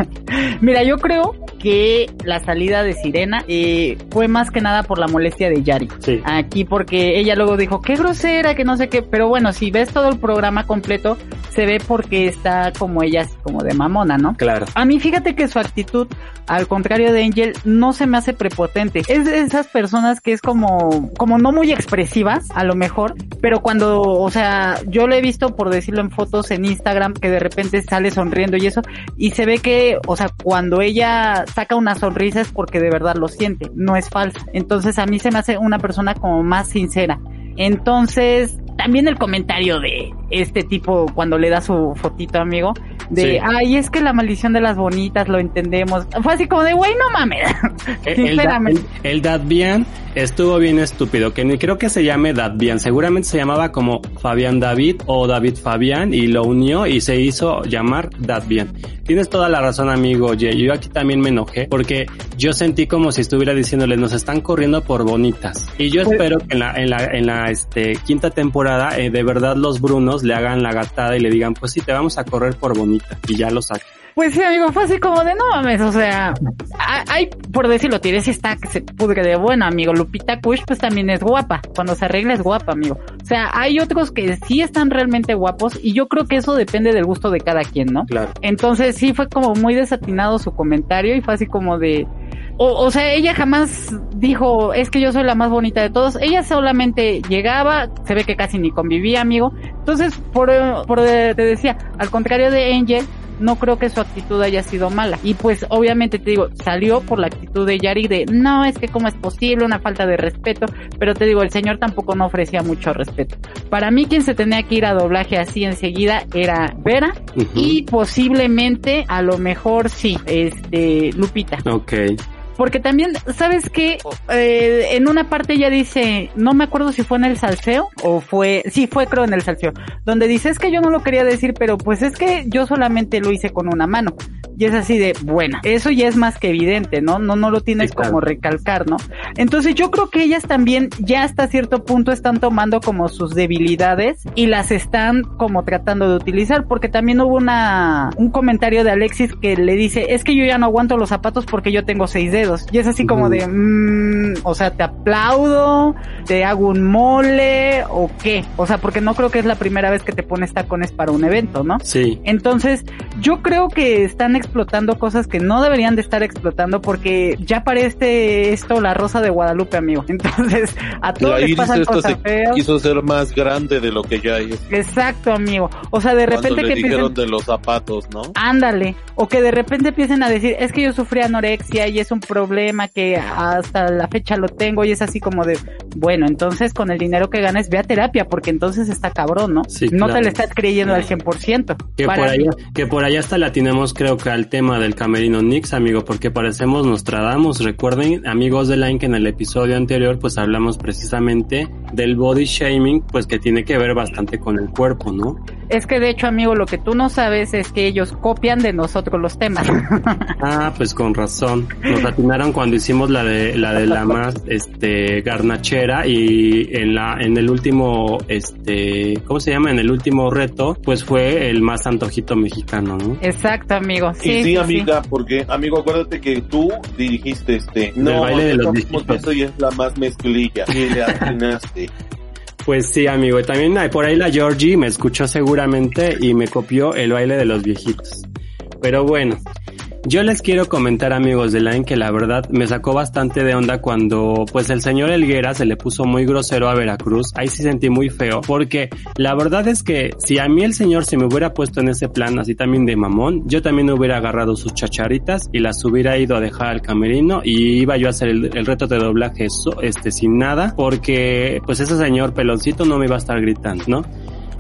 <laughs> mira, yo creo que la salida de Sirena eh, fue más que nada por la molestia de Yari. Sí. Aquí porque ella luego dijo, qué grosera, que no sé qué, pero bueno, si ves todo el programa completo, se ve porque está como ella, como de mamona, ¿no? Claro. A mí fíjate que su actitud, al contrario de Angel, no se me hace prepotente. Es de esas personas que es como, como no muy expresivas, a lo mejor, pero cuando, o sea, yo lo he visto por decirlo en fotos en Instagram, que de repente sale sonriendo y eso, y se ve que, o sea, cuando ella saca una sonrisa es porque de verdad lo siente, no es falsa. Entonces a mí se me hace una persona como más sincera. Entonces, también el comentario de este tipo cuando le da su fotito, amigo, de, Sí. ay, es que la maldición de las bonitas, lo entendemos. Fue así como de, güey, no mames. <laughs> El, Sinceramente. el, el Dadbian estuvo bien estúpido, que ni creo que se llame Dadbian, seguramente se llamaba como Fabián David o David Fabián y lo unió y se hizo llamar Dadbian. Tienes toda la razón, amigo Jay. Yo aquí también me enojé porque yo sentí como si estuviera diciéndole nos están corriendo por bonitas. Y yo Pues- espero que en la, en la, en la este, quinta temporada eh, de verdad los Brunos le hagan la gatada y le digan pues sí, te vamos a correr por bonita y ya lo saquen. Pues sí, amigo, fue así como de no mames, o sea, hay, hay, por decirlo, tienes está que se pudre de bueno, amigo. Lupita Kush, pues también es guapa. Cuando se arregla es guapa, amigo. O sea, hay otros que sí están realmente guapos y yo creo que eso depende del gusto de cada quien, ¿no? Claro. Entonces sí fue como muy desatinado su comentario y fue así como de... O, o sea, ella jamás dijo, es que yo soy la más bonita de todos. Ella solamente llegaba, se ve que casi ni convivía, amigo. Entonces, por, por te decía, al contrario de Angel, no creo que su actitud haya sido mala. Y pues obviamente te digo, salió por la actitud de Yari de, no, es que cómo es posible, una falta de respeto, pero te digo, el señor tampoco no ofrecía mucho respeto. Para mí quien se tenía que ir a doblaje así enseguida era Vera y posiblemente, a lo mejor sí, este, Lupita. Ok. Porque también, ¿sabes qué? Eh, en una parte ella dice, no me acuerdo si fue en el salseo o fue, sí fue creo en el salseo, donde dice, es que yo no lo quería decir, pero pues es que yo solamente lo hice con una mano. Y es así de, bueno, eso ya es más que evidente, ¿no? No, no lo tienes Sí, claro. como recalcar, ¿no? Entonces yo creo que ellas también ya hasta cierto punto están tomando como sus debilidades y las están como tratando de utilizar, porque también hubo una, un comentario de Alexis que le dice, es que yo ya no aguanto los zapatos porque yo tengo seis dedos. Y es así como de, mm, o sea, te aplaudo, te hago un mole o qué. O sea, porque no creo que es la primera vez que te pones tacones para un evento, ¿no? Sí. Entonces, yo creo que están explotando cosas que no deberían de estar explotando porque ya parece esto la rosa de Guadalupe, amigo. Entonces, a todos La les pasan cosas se feas. quiso ser más grande de lo que ya es. Exacto, amigo. O sea, de Cuando repente le que dijeron empiecen, de los zapatos, ¿no? ándale, o que de repente empiecen a decir, es que yo sufrí anorexia y es un problema que hasta la fecha lo tengo y es así como de, bueno, entonces con el dinero que ganes ve a terapia porque entonces está cabrón, ¿no? Sí, no claro. te le estás creyendo al 100%. Que por, allá, que por allá hasta latinemos creo que al tema del camerino Nix, amigo, porque parecemos Nostradamus. Recuerden, amigos de Line, que en el episodio anterior pues hablamos precisamente del body shaming, pues que tiene que ver bastante con el cuerpo, ¿no? Es que de hecho, amigo, lo que tú no sabes es que ellos copian de nosotros los temas. Ah, pues con razón. Nos <laughs> cuando hicimos la de la de la <laughs> más este garnachera y en la en el último este, ¿cómo se llama? En el último reto, pues fue el más antojito mexicano, ¿no? Exacto, amigo. Sí, y sí, sí, sí. amiga, porque, amigo, acuérdate que tú dirigiste este. No, baile de los viendo y es la más mezclilla. Y le atinaste. <laughs> Pues sí, amigo. También hay por ahí la Georgie me escuchó seguramente y me copió el baile de los viejitos. Pero bueno, yo les quiero comentar, amigos de Line, que la verdad me sacó bastante de onda cuando, pues, el señor Elguera se le puso muy grosero a Veracruz. Ahí sí sentí muy feo, porque la verdad es que si a mí el señor se me hubiera puesto en ese plan así también de mamón, yo también hubiera agarrado sus chacharitas y las hubiera ido a dejar al camerino y iba yo a hacer el, reto de doblaje so- este sin nada, porque pues ese señor peloncito no me iba a estar gritando, ¿no?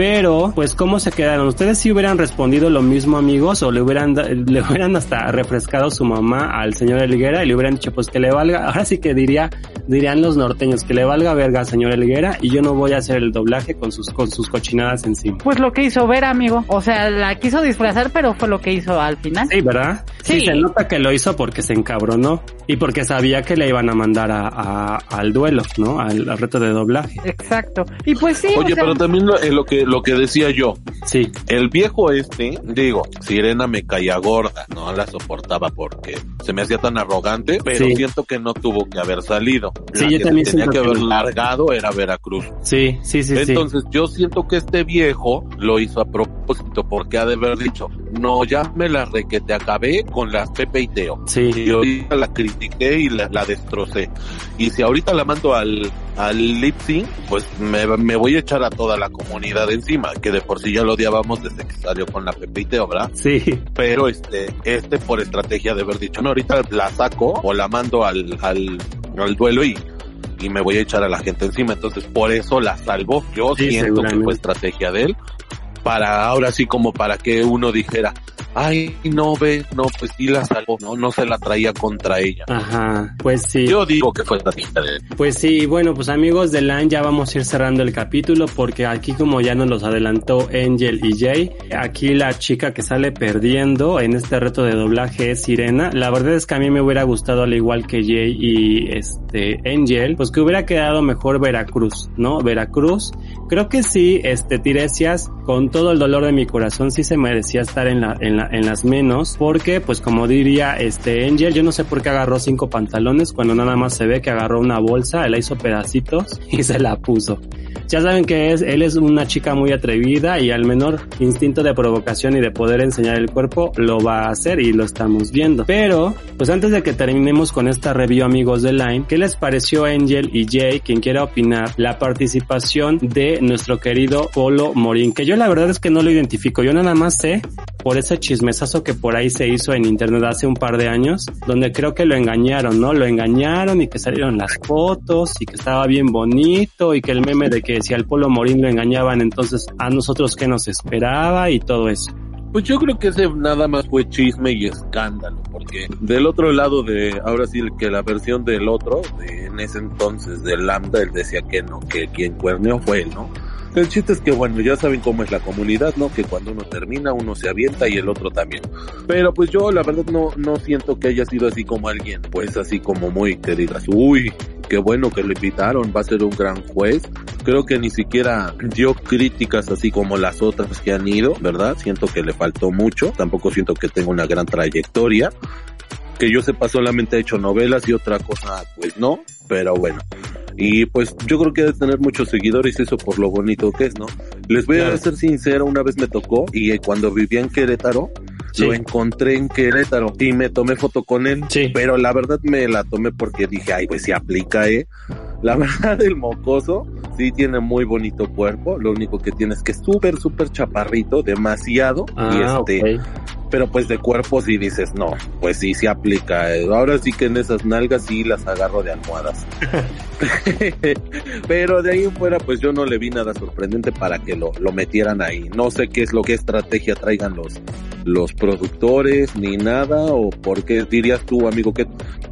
Pero, pues, ¿cómo se quedaron? ¿Ustedes sí hubieran respondido lo mismo, amigos? ¿O le hubieran, da- le <laughs> hubieran hasta refrescado su mamá al señor Elguera y le hubieran dicho, pues, que le valga? Ahora sí que diría, dirían los norteños, que le valga verga al señor Elguera y yo no voy a hacer el doblaje con sus, con sus cochinadas encima. Pues lo que hizo ver, amigo. O sea, la quiso disfrazar, pero fue lo que hizo al final. Sí, ¿verdad? Sí. Sí. se nota que lo hizo porque se encabronó y porque sabía que le iban a mandar a, a- al duelo, ¿no? Al, al reto de doblaje. Exacto. Y pues sí, Oye, o sea, pero también lo, eh, lo que lo que decía yo, Sí, el viejo este, digo, Sirena me caía gorda, no la soportaba porque se me hacía tan arrogante, pero Sí. siento que no tuvo que haber salido. Sí, La yo que también tenía que haber largado era Veracruz. sí, sí, sí, sí. Entonces yo siento que este viejo lo hizo a propósito porque ha de haber dicho, no, ya me la re que te acabé con las Pepe y Teo. Sí, Y ahorita la critiqué y la, la destrocé. Y si ahorita la mando al, al lip sync, pues me, me voy a echar a toda la comunidad encima, que de por sí ya lo odiábamos desde que salió con la Pepe y Teo, ¿verdad? sí, Pero este, este por estrategia de haber dicho, no, ahorita la saco o la mando al, al, al duelo y, y me voy a echar a la gente encima. Entonces por eso la salvo. Yo Sí, siento que fue estrategia de él. Para ahora sí como para que uno dijera, ay, no ve, no, pues sí la salvó, no, no se la traía contra ella. ajá, pues sí. Yo digo que fue estrategia de él. Pues sí, bueno, pues amigos de LAN, ya vamos a ir cerrando el capítulo porque aquí como ya nos los adelantó Angel y Jay, aquí la chica que sale perdiendo en este reto de doblaje es Sirena. La verdad es que a mí me hubiera gustado al igual que Jay y este Angel, pues que hubiera quedado mejor Veracruz, ¿no? Veracruz. Creo que sí, este Tiresias, con todo el dolor de mi corazón, sí se merecía estar en la, en la, en las menos, porque pues como diría este Angel, yo no sé por qué agarró cinco pantalones cuando nada más se ve que agarró una bolsa, la hizo pedacitos <laughs> y se la puso. Ya saben que es, él es una chica muy atrevida y al menor instinto de provocación y de poder enseñar el cuerpo lo va a hacer y lo estamos viendo. Pero, pues antes de que terminemos con esta review amigos de Line, ¿qué les pareció Angel y Jay, quien quiera opinar, la participación de nuestro querido Polo Morín? Que yo la verdad es que no lo identifico, yo nada más sé por ese chismesazo que por ahí se hizo en internet hace un par de años, donde creo que lo engañaron, ¿no? Lo engañaron y que salieron las fotos y que estaba bien bonito y que el meme de que si al Polo Morín lo engañaban, entonces a nosotros qué nos esperaba y todo eso. Pues yo creo que ese nada más fue chisme y escándalo, porque del otro lado de, ahora sí que la versión del otro, de, en ese entonces de Lambda, él decía que no, que quien cuerneó fue él, ¿no? El chiste es que bueno, ya saben cómo es la comunidad, ¿no? Que cuando uno termina, uno se avienta y el otro también. Pero pues yo la verdad no, no siento que haya sido así como alguien, pues así como muy que digas, uy, qué bueno que lo invitaron, va a ser un gran juez. Creo que ni siquiera dio críticas así como las otras que han ido, ¿verdad? Siento que le faltó mucho, tampoco siento que tenga una gran trayectoria. Que yo sepa solamente ha hecho novelas y otra cosa, pues no, pero bueno. Y pues yo creo que debe tener muchos seguidores eso por lo bonito que es, ¿no? Les voy Claro. a ser sincero, una vez me tocó y eh, cuando vivía en Querétaro, Sí. lo encontré en Querétaro y me tomé foto con él. Sí. Pero la verdad me la tomé porque dije, ay, pues si aplica, eh. La <laughs> verdad, el mocoso sí tiene muy bonito cuerpo. Lo único que tiene es que es súper, súper chaparrito, demasiado. y Ah, este, ok. Pero pues de cuerpo sí dices, no, pues sí, sí aplica. Ahora sí que en esas nalgas sí las agarro de almohadas. <laughs> pero de ahí en fuera, pues yo no le vi nada sorprendente para que lo, lo metieran ahí. No sé qué es lo que estrategia traigan los, los productores ni nada, o por qué dirías tú, amigo, que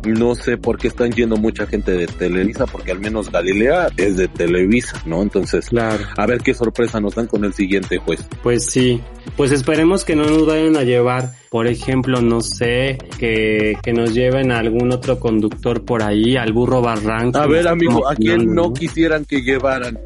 no sé por qué están yendo mucha gente de Televisa, porque al menos Galilea es de Televisa, ¿no? Entonces, Claro. a ver qué sorpresa nos dan con el siguiente juez. Pues sí, pues esperemos que no nos vayan a llevar, por ejemplo, no sé, que, que nos lleven a algún otro conductor por ahí, al burro Barranco. A ver, amigo, ¿a quién no quisieran que llevaran?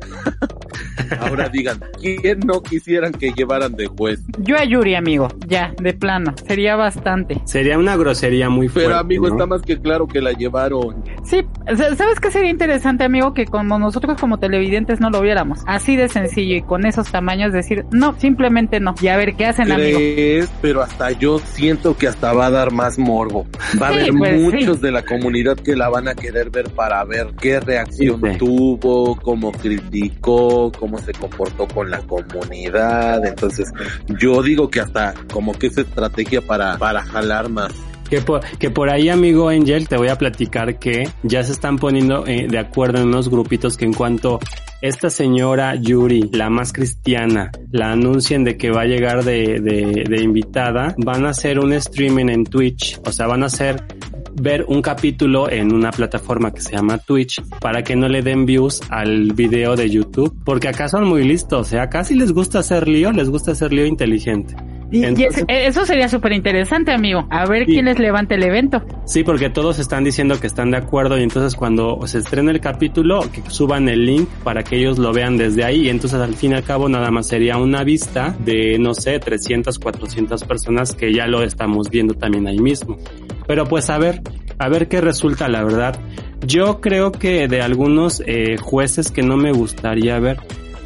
Ahora digan, ¿quién no quisieran que llevaran de juez? Yo a Yuri, amigo, ya, de plano, sería bastante. Sería una grosería muy fuerte. Pero amigo, ¿no? está más que claro que la llevaron. Sí, sa- ¿sabes qué sería interesante, amigo? Que como nosotros como televidentes no lo viéramos. Así de sencillo y con esos tamaños decir, no, simplemente no. Y a ver qué hacen, amigo. ¿Crees? Pero hasta yo siento que hasta va a dar más morbo. Va a Sí, haber pues, muchos sí. de la comunidad que la van a querer ver para ver qué reacción Sí. tuvo, cómo criticó, cómo se comportó con la comunidad. Entonces, yo digo que hasta como que es estrategia para, para jalar más. Que por, que por ahí, amigo Angel, te voy a platicar que ya se están poniendo eh, de acuerdo en unos grupitos que en cuanto esta señora Yuri, la más cristiana, la anuncien de que va a llegar de, de, de invitada, van a hacer un streaming en Twitch, o sea, van a hacer ver un capítulo en una plataforma que se llama Twitch para que no le den views al video de YouTube, porque acá son muy listos, o sea, acá sí les gusta hacer lío, les gusta hacer lío inteligente. Y, y es- eso sería súper interesante, amigo. A ver quién les levanta el evento. Sí, porque todos están diciendo que están de acuerdo y entonces cuando se estrene el capítulo, que suban el link para que ellos lo vean desde ahí y entonces al fin y al cabo nada más sería una vista de, no sé, 300, 400 personas que ya lo estamos viendo también ahí mismo. Pero pues a ver, a ver qué resulta la verdad. Yo creo que de algunos eh, jueces que no me gustaría ver,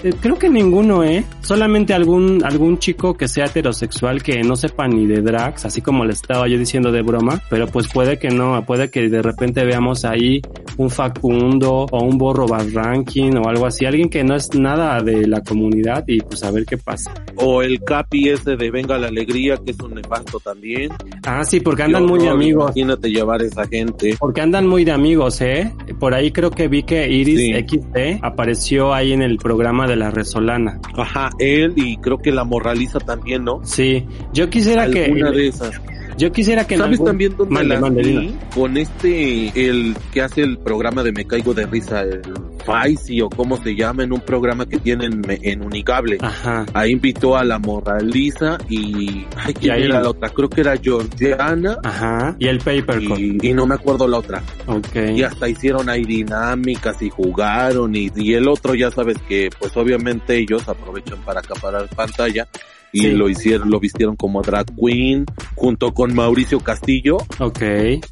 eh, creo que ninguno, ¿eh? Solamente algún, algún chico que sea heterosexual que no sepa ni de drags, así como le estaba yo diciendo de broma, pero pues puede que no, puede que de repente veamos ahí un Facundo o un Borro Ranking o algo así, alguien que no es nada de la comunidad y pues a ver qué pasa. O el Capi ese de Venga la Alegría, que es un nefasto también. Ah, sí, porque andan muy horror, amigos. Imagínate llevar esa gente. Porque andan muy de amigos, ¿eh? Por ahí creo que vi que Iris Sí. XD apareció ahí en el programa de la Resolana. Ajá, él y creo que la moraliza también, ¿no? Sí, yo quisiera que... Alguna de esas. Yo quisiera que... ¿Sabes algún- también dónde Mande, las vi? Con este, el que hace el programa de Me Caigo de Risa, el Faisy o cómo se llama, en un programa que tienen en Unicable. Ajá. Ahí invitó a la Moraliza y... Ay, ¿quién Y ahí- era la otra? Creo que era Georgiana Ajá. Y el Papercut. y, y no me acuerdo la otra. Ok. Y hasta hicieron ahí dinámicas y jugaron y, y el otro ya sabes que pues obviamente ellos aprovechan para acaparar pantalla y Sí. lo hicieron, lo vistieron como drag queen junto con Mauricio Castillo Ok.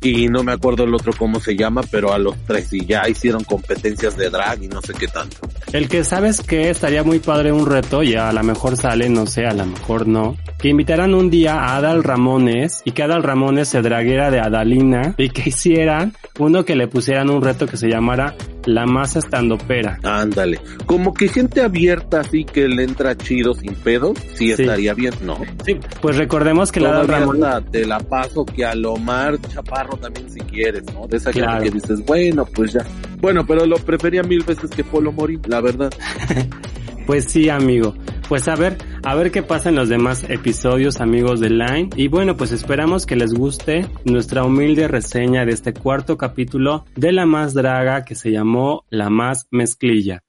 y no me acuerdo el otro cómo se llama, pero a los tres y ya hicieron competencias de drag y no sé qué tanto. El que sabes que estaría muy padre un reto y a lo mejor sale, no sé, a lo mejor no. Que invitaran un día a Adal Ramones y que Adal Ramones se draguera de Adalina y que hicieran uno que le pusieran un reto que se llamara La Masa Estandopera. Ándale, como que gente abierta así que le entra chido sin pedos, sí, Sí. estaría bien, ¿no? Sí, pues recordemos que la Ramones... hasta te la paso que a Lomar Chaparro también si quieres, ¿no? De esa Claro. gente que dices, bueno, pues ya. Bueno, pero lo prefería mil veces que Polo Mori, la verdad. <laughs> Pues sí, amigo. Pues a ver, a ver qué pasa en los demás episodios, amigos de Line. Y bueno, pues esperamos que les guste nuestra humilde reseña de este cuarto capítulo de La Más Draga que se llamó La Más Mezclilla.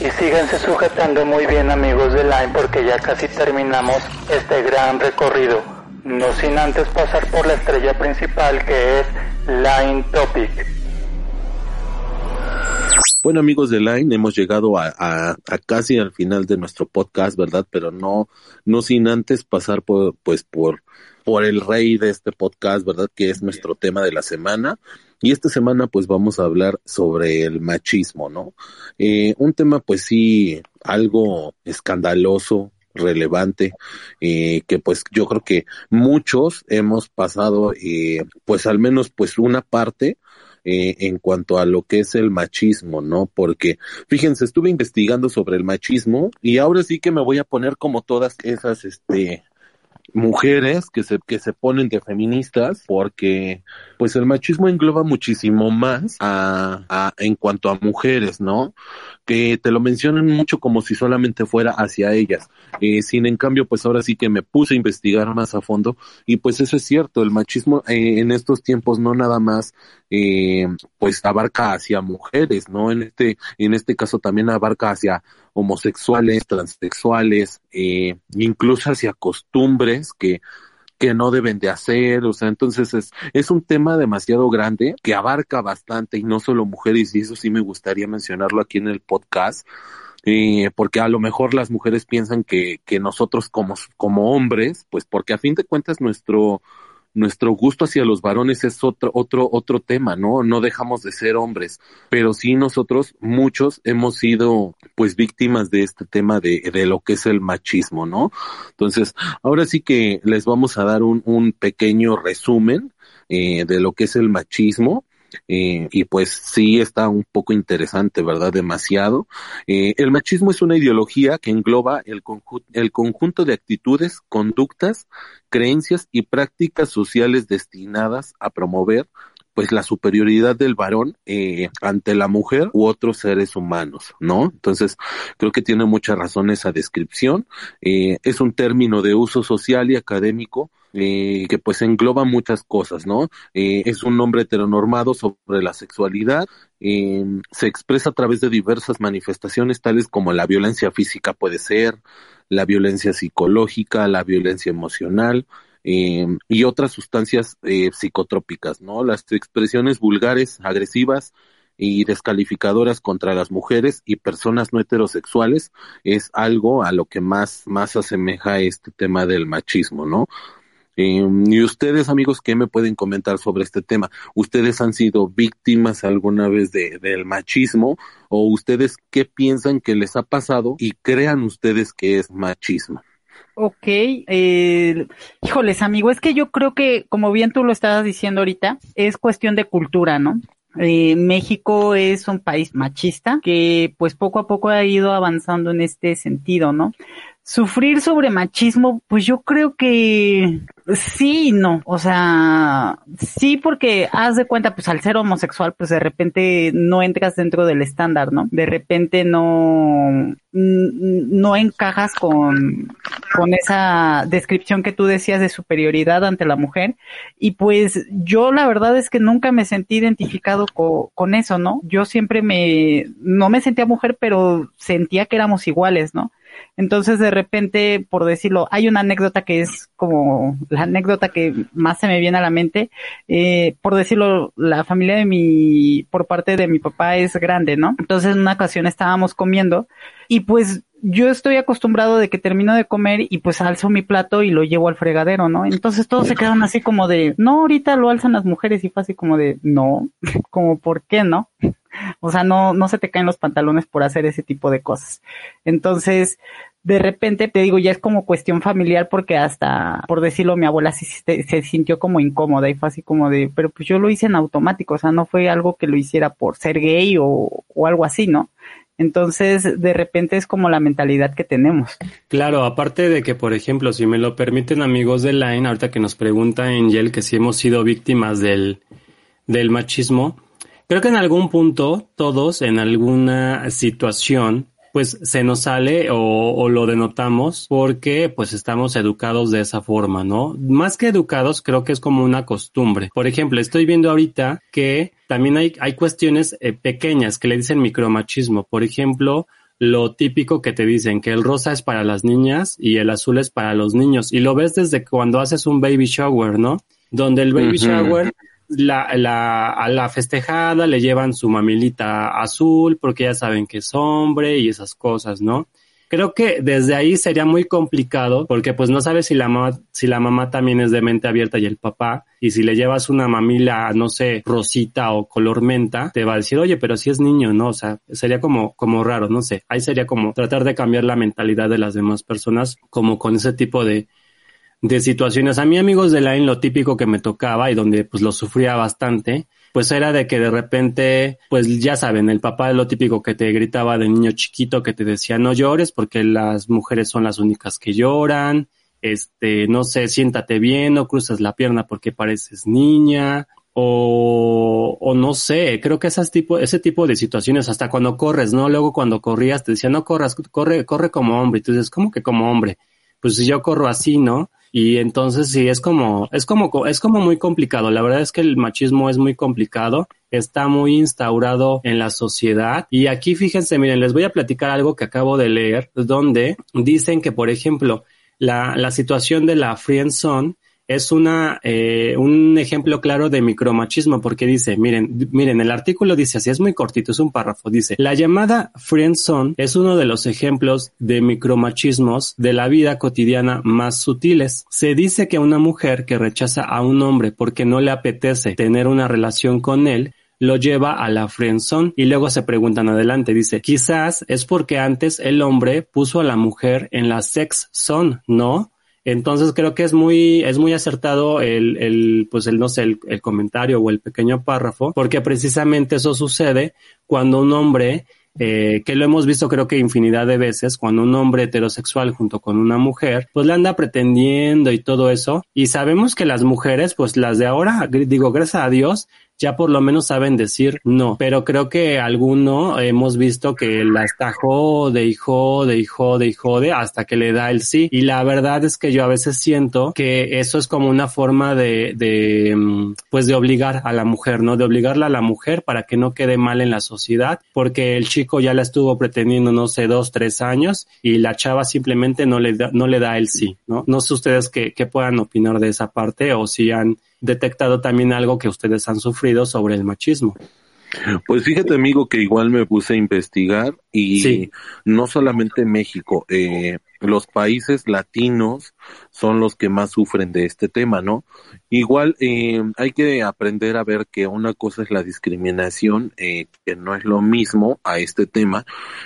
Y síganse sujetando muy bien amigos de Line porque ya casi terminamos este gran recorrido. No sin antes pasar por la estrella principal que es Line Topic. Bueno, amigos de Line, hemos llegado a, a, a casi al final de nuestro podcast, ¿verdad? Pero no, no sin antes pasar por, pues, por, por el rey de este podcast, ¿verdad? Que es nuestro tema de la semana. Y esta semana, pues, vamos a hablar sobre el machismo, ¿no? Eh, un tema, pues sí, algo escandaloso, relevante, eh, que pues yo creo que muchos hemos pasado, eh, pues al menos pues una parte eh, en cuanto a lo que es el machismo, ¿no? Porque, fíjense, estuve investigando sobre el machismo y ahora sí que me voy a poner como todas esas, este, mujeres que se, que se ponen de feministas porque pues el machismo engloba muchísimo más a, a, en cuanto a mujeres, ¿no? Que te lo mencionan mucho como si solamente fuera hacia ellas. Eh, sin en cambio, pues ahora sí que me puse a investigar más a fondo y pues eso es cierto, el machismo eh, en estos tiempos no nada más eh, pues abarca hacia mujeres, ¿no? En este, en este caso también abarca hacia homosexuales, transexuales, eh, incluso hacia costumbres que, que no deben de hacer, o sea, entonces es, es un tema demasiado grande que abarca bastante y no solo mujeres, y eso sí me gustaría mencionarlo aquí en el podcast, eh, porque a lo mejor las mujeres piensan que, que nosotros como, como hombres, pues porque a fin de cuentas nuestro, nuestro gusto hacia los varones es otro, otro, otro tema, ¿no? No dejamos de ser hombres, pero sí nosotros, muchos, hemos sido, pues, víctimas de este tema de, de lo que es el machismo, ¿no? Entonces, ahora sí que les vamos a dar un, un pequeño resumen, eh, de lo que es el machismo. Eh, y pues sí está un poco interesante, ¿verdad? Demasiado. Eh, el machismo es una ideología que engloba el, conju el conjunto de actitudes, conductas, creencias y prácticas sociales destinadas a promover pues la superioridad del varón eh, ante la mujer u otros seres humanos, ¿no? Entonces, creo que tiene mucha razón esa descripción. Eh, es un término de uso social y académico eh, que pues engloba muchas cosas, ¿no? Eh, es un hombre heteronormado sobre la sexualidad, eh, se expresa a través de diversas manifestaciones tales como la violencia física puede ser, la violencia psicológica, la violencia emocional, eh, y otras sustancias eh, psicotrópicas, ¿no? Las expresiones vulgares, agresivas y descalificadoras contra las mujeres y personas no heterosexuales es algo a lo que más, más asemeja este tema del machismo, ¿no? Eh, y ustedes, amigos, ¿qué me pueden comentar sobre este tema? ¿Ustedes han sido víctimas alguna vez de, del machismo? ¿O ustedes qué piensan que les ha pasado y crean ustedes que es machismo? Ok, eh, híjoles amigo, es que yo creo que, como bien tú lo estabas diciendo ahorita, es cuestión de cultura, ¿no? Eh, México es un país machista que pues poco a poco ha ido avanzando en este sentido, ¿no? Sufrir sobre machismo, pues yo creo que sí no. O sea, sí porque haz de cuenta, pues al ser homosexual, pues de repente no entras dentro del estándar, ¿no? De repente no, no encajas con, con esa descripción que tú decías de superioridad ante la mujer. Y pues yo la verdad es que nunca me sentí identificado co con eso, ¿no? Yo siempre me, no me sentía mujer, pero sentía que éramos iguales, ¿no? Entonces, de repente, por decirlo, hay una anécdota que es como la anécdota que más se me viene a la mente. Eh, por decirlo, la familia de mi, por parte de mi papá es grande, ¿no? Entonces, en una ocasión estábamos comiendo y pues yo estoy acostumbrado de que termino de comer y pues alzo mi plato y lo llevo al fregadero, ¿no? Entonces todos se quedan así como de, no, ahorita lo alzan las mujeres y fue así como de, no, <laughs> como por qué no? O sea, no, no se te caen los pantalones por hacer ese tipo de cosas. Entonces, de repente te digo, ya es como cuestión familiar porque hasta, por decirlo, mi abuela se, sintió como incómoda y fue así como de, pero pues yo lo hice en automático, o sea, no fue algo que lo hiciera por ser gay o, o algo así, ¿no? Entonces, de repente es como la mentalidad que tenemos. Claro, aparte de que, por ejemplo, si me lo permiten amigos de Line, ahorita que nos pregunta Angel que si hemos sido víctimas del, del machismo, creo que en algún punto, todos, en alguna situación, pues se nos sale o, o, lo denotamos porque pues estamos educados de esa forma, ¿no? Más que educados, creo que es como una costumbre. Por ejemplo, estoy viendo ahorita que también hay, hay cuestiones eh, pequeñas que le dicen micromachismo. Por ejemplo, lo típico que te dicen que el rosa es para las niñas y el azul es para los niños. Y lo ves desde cuando haces un baby shower, ¿no? Donde el baby uh -huh. shower la, la, a la festejada le llevan su mamilita azul porque ya saben que es hombre y esas cosas, ¿no? Creo que desde ahí sería muy complicado porque pues no sabes si la mamá, si la mamá también es de mente abierta y el papá y si le llevas una mamila, no sé, rosita o color menta, te va a decir, oye, pero si es niño, ¿no? O sea, sería como, como raro, no sé. Ahí sería como tratar de cambiar la mentalidad de las demás personas como con ese tipo de, de situaciones. A mí, amigos de Line, lo típico que me tocaba y donde pues lo sufría bastante, pues era de que de repente, pues ya saben, el papá es lo típico que te gritaba de niño chiquito que te decía no llores porque las mujeres son las únicas que lloran, este, no sé, siéntate bien, no cruces la pierna porque pareces niña, o, o no sé, creo que esas tipo, ese tipo de situaciones, hasta cuando corres, ¿no? Luego cuando corrías te decía no corras, corre, corre como hombre, y tú dices, ¿cómo que como hombre? Pues yo corro así, ¿no? Y entonces sí, es como, es como, es como muy complicado. La verdad es que el machismo es muy complicado, está muy instaurado en la sociedad. Y aquí fíjense, miren, les voy a platicar algo que acabo de leer, donde dicen que, por ejemplo, la, la situación de la friendzone es una, eh, un ejemplo claro de micromachismo porque dice, miren, miren, el artículo dice así, es muy cortito, es un párrafo, dice, la llamada friendzone es uno de los ejemplos de micromachismos de la vida cotidiana más sutiles. Se dice que una mujer que rechaza a un hombre porque no le apetece tener una relación con él, lo lleva a la friendzone y luego se preguntan adelante, dice, quizás es porque antes el hombre puso a la mujer en la sex zone, ¿no? Entonces creo que es muy, es muy acertado el, el pues el, no sé, el, el, comentario o el pequeño párrafo, porque precisamente eso sucede cuando un hombre, eh, que lo hemos visto creo que infinidad de veces, cuando un hombre heterosexual junto con una mujer, pues le anda pretendiendo y todo eso, y sabemos que las mujeres, pues las de ahora, digo, gracias a Dios, ya por lo menos saben decir no, pero creo que alguno hemos visto que la está de hijo, de hijo, de hijo, de hasta que le da el sí. Y la verdad es que yo a veces siento que eso es como una forma de, de, mm, pues de obligar a la mujer, ¿no? De obligarla a la mujer para que no quede mal en la sociedad, porque el chico ya la estuvo pretendiendo, no sé, dos, tres años y la chava simplemente no le da, no le da el sí, ¿no? No sé ustedes qué, qué puedan opinar de esa parte o si han detectado también algo que ustedes han sufrido sobre el machismo. Pues fíjate, amigo, que igual me puse a investigar y no solamente México, eh, los países latinos son los que más sufren de este tema, ¿no? Igual eh, hay que aprender a ver que una cosa es la discriminación, eh, que no es lo mismo a este tema.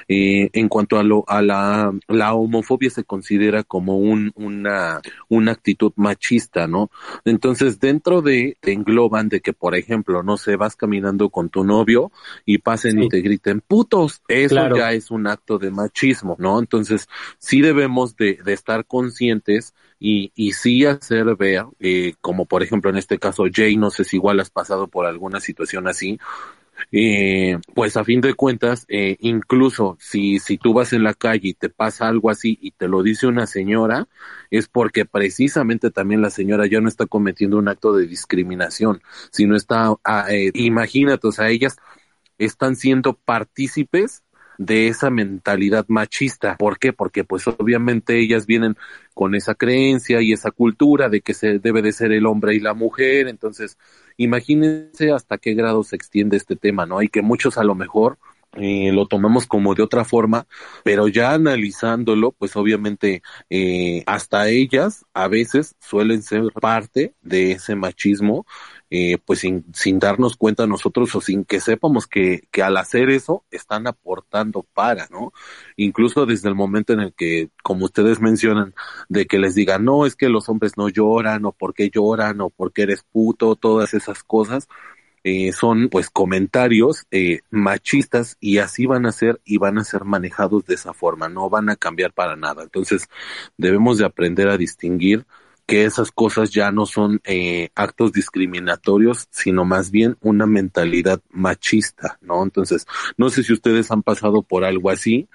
Eh, en cuanto a, lo, a la, la homofobia se considera como un, una, una actitud machista, ¿no? Entonces dentro de, te engloban de que, por ejemplo, no sé, vas caminando con tu novio y pasen y te griten putos. Eso ya es un acto de machismo, ¿no? Entonces sí debemos de, de estar conscientes y, y sí hacer ver, eh, como por ejemplo en este caso Jay, no sé si igual has pasado por alguna situación así, eh, pues a fin de cuentas, eh, incluso si, si tú vas en la calle y te pasa algo así y te lo dice una señora, es porque precisamente también la señora ya no está cometiendo un acto de discriminación, sino está, ah, eh, imagínate, o sea, ellas están siendo partícipes de esa mentalidad machista. ¿Por qué? Porque pues obviamente ellas vienen con esa creencia y esa cultura de que se debe de ser el hombre y la mujer. Entonces, imagínense hasta qué grado se extiende este tema, ¿no? Y que muchos a lo mejor eh, lo tomamos como de otra forma, pero ya analizándolo, pues obviamente eh, hasta ellas a veces suelen ser parte de ese machismo eh, pues sin, sin darnos cuenta nosotros o sin que sepamos que, que al hacer eso están aportando para, ¿no? Incluso desde el momento en el que, como ustedes mencionan, de que les digan, no, es que los hombres no lloran o por qué lloran o porque eres puto, todas esas cosas, eh, son pues comentarios eh, machistas y así van a ser y van a ser manejados de esa forma, no van a cambiar para nada. Entonces debemos de aprender a distinguir que esas cosas ya no son eh, actos discriminatorios, sino más bien una mentalidad machista, ¿no? Entonces, no sé si ustedes han pasado por algo así,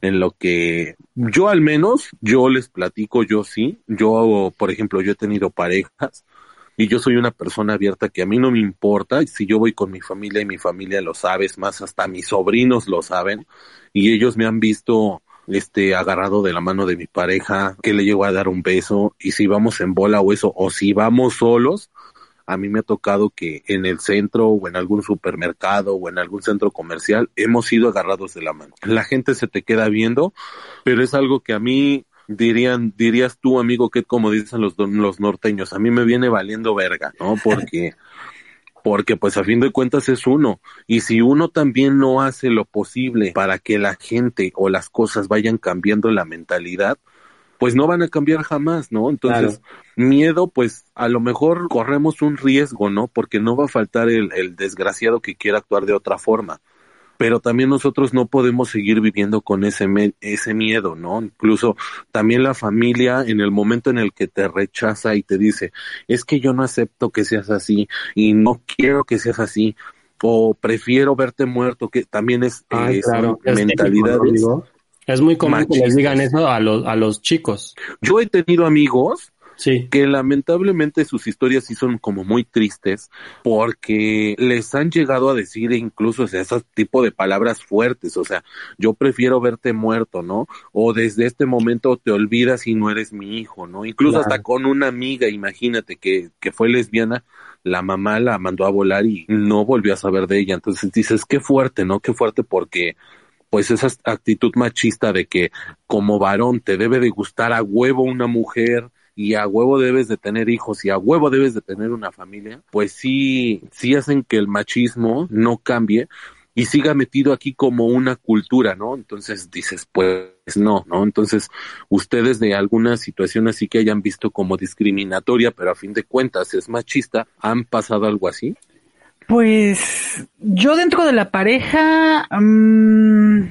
en lo que yo al menos, yo les platico, yo sí, yo, por ejemplo, yo he tenido parejas y yo soy una persona abierta que a mí no me importa, si yo voy con mi familia y mi familia lo sabe, es más, hasta mis sobrinos lo saben y ellos me han visto este, agarrado de la mano de mi pareja, que le llego a dar un beso, y si vamos en bola o eso, o si vamos solos, a mí me ha tocado que en el centro o en algún supermercado o en algún centro comercial hemos sido agarrados de la mano. La gente se te queda viendo, pero es algo que a mí dirían, dirías tú, amigo, que como dicen los, los norteños, a mí me viene valiendo verga, ¿no? <laughs> Porque porque pues a fin de cuentas es uno. Y si uno también no hace lo posible para que la gente o las cosas vayan cambiando la mentalidad, pues no van a cambiar jamás, ¿no? Entonces, miedo, pues a lo mejor corremos un riesgo, ¿no? Porque no va a faltar el, el desgraciado que quiera actuar de otra forma pero también nosotros no podemos seguir viviendo con ese, ese miedo, ¿no? Incluso también la familia en el momento en el que te rechaza y te dice, es que yo no acepto que seas así y no quiero que seas así o prefiero verte muerto, que también es, eh, mentalidades. Es muy común que les digan eso a los, a los chicos. Yo he tenido amigos Sí. Que lamentablemente sus historias sí son como muy tristes porque les han llegado a decir incluso ese tipo de palabras fuertes, o sea, yo prefiero verte muerto, ¿no? O desde este momento te olvidas y no eres mi hijo, ¿no? Incluso hasta con una amiga, imagínate que, que fue lesbiana, la mamá la mandó a volar y no volvió a saber de ella. Entonces dices, qué fuerte, ¿no? Qué fuerte porque pues esa actitud machista de que como varón te debe de gustar a huevo una mujer, y a huevo debes de tener hijos y a huevo debes de tener una familia, pues sí, sí hacen que el machismo no cambie y siga metido aquí como una cultura, ¿no? Entonces dices, pues no, ¿no? Entonces, ustedes de alguna situación así que hayan visto como discriminatoria, pero a fin de cuentas es machista, ¿han pasado algo así? Pues yo dentro de la pareja, mm,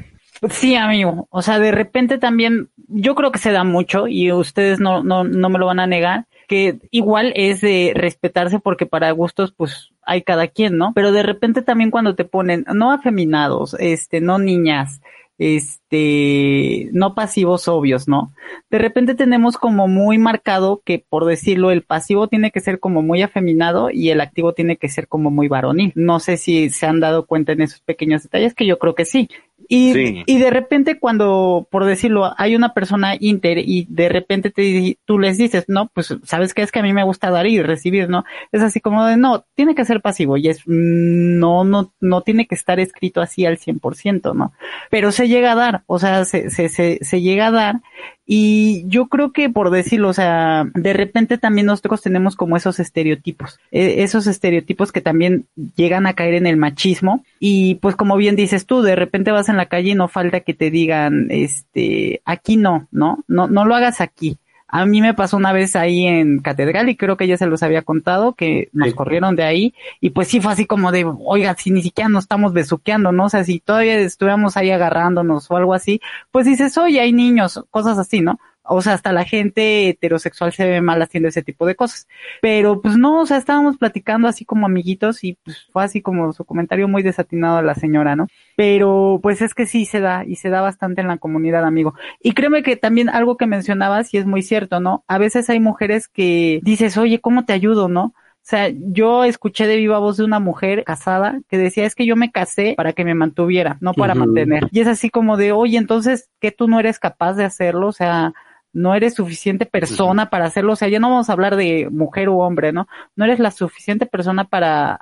Sí, amigo. O sea, de repente también, yo creo que se da mucho y ustedes no, no, no me lo van a negar, que igual es de respetarse porque para gustos pues hay cada quien, ¿no? Pero de repente también cuando te ponen no afeminados, este, no niñas, este, no pasivos obvios, ¿no? De repente tenemos como muy marcado que, por decirlo, el pasivo tiene que ser como muy afeminado y el activo tiene que ser como muy varonil. No sé si se han dado cuenta en esos pequeños detalles, que yo creo que sí. Y, y de repente cuando, por decirlo, hay una persona inter y de repente te, tú les dices, no, pues sabes que es que a mí me gusta dar y recibir, ¿no? Es así como de, no, tiene que ser pasivo y es, mm, no, no, no tiene que estar escrito así al 100%, ¿no? Pero se llega a dar, o sea, se, se, se, se llega a dar y yo creo que por decirlo, o sea, de repente también nosotros tenemos como esos estereotipos, e, esos estereotipos que también llegan a caer en el machismo. Y pues como bien dices tú, de repente vas en la calle y no falta que te digan, este, aquí no, ¿no? No, no lo hagas aquí. A mí me pasó una vez ahí en Catedral y creo que ya se los había contado que nos corrieron de ahí y pues sí fue así como de, oiga, si ni siquiera nos estamos besuqueando, ¿no? O sea, si todavía estuviéramos ahí agarrándonos o algo así, pues dices, oye, hay niños, cosas así, ¿no? O sea, hasta la gente heterosexual se ve mal haciendo ese tipo de cosas. Pero pues no, o sea, estábamos platicando así como amiguitos y pues fue así como su comentario muy desatinado a la señora, ¿no? Pero pues es que sí se da y se da bastante en la comunidad, amigo. Y créeme que también algo que mencionabas y es muy cierto, ¿no? A veces hay mujeres que dices, oye, ¿cómo te ayudo, no? O sea, yo escuché de viva voz de una mujer casada que decía, es que yo me casé para que me mantuviera, no para mantener. Y es así como de, oye, entonces, ¿que tú no eres capaz de hacerlo? O sea, no eres suficiente persona para hacerlo, o sea, ya no vamos a hablar de mujer u hombre, ¿no? No eres la suficiente persona para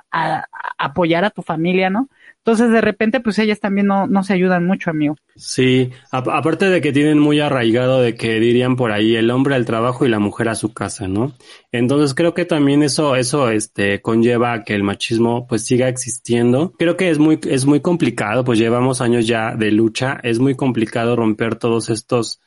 apoyar a tu familia, ¿no? Entonces, de repente, pues ellas también no, no se ayudan mucho, amigo. Sí, aparte de que tienen muy arraigado de que dirían por ahí el hombre al trabajo y la mujer a su casa, ¿no? Entonces creo que también eso, eso, este, conlleva que el machismo pues siga existiendo. Creo que es muy, es muy complicado, pues llevamos años ya de lucha, es muy complicado romper todos estos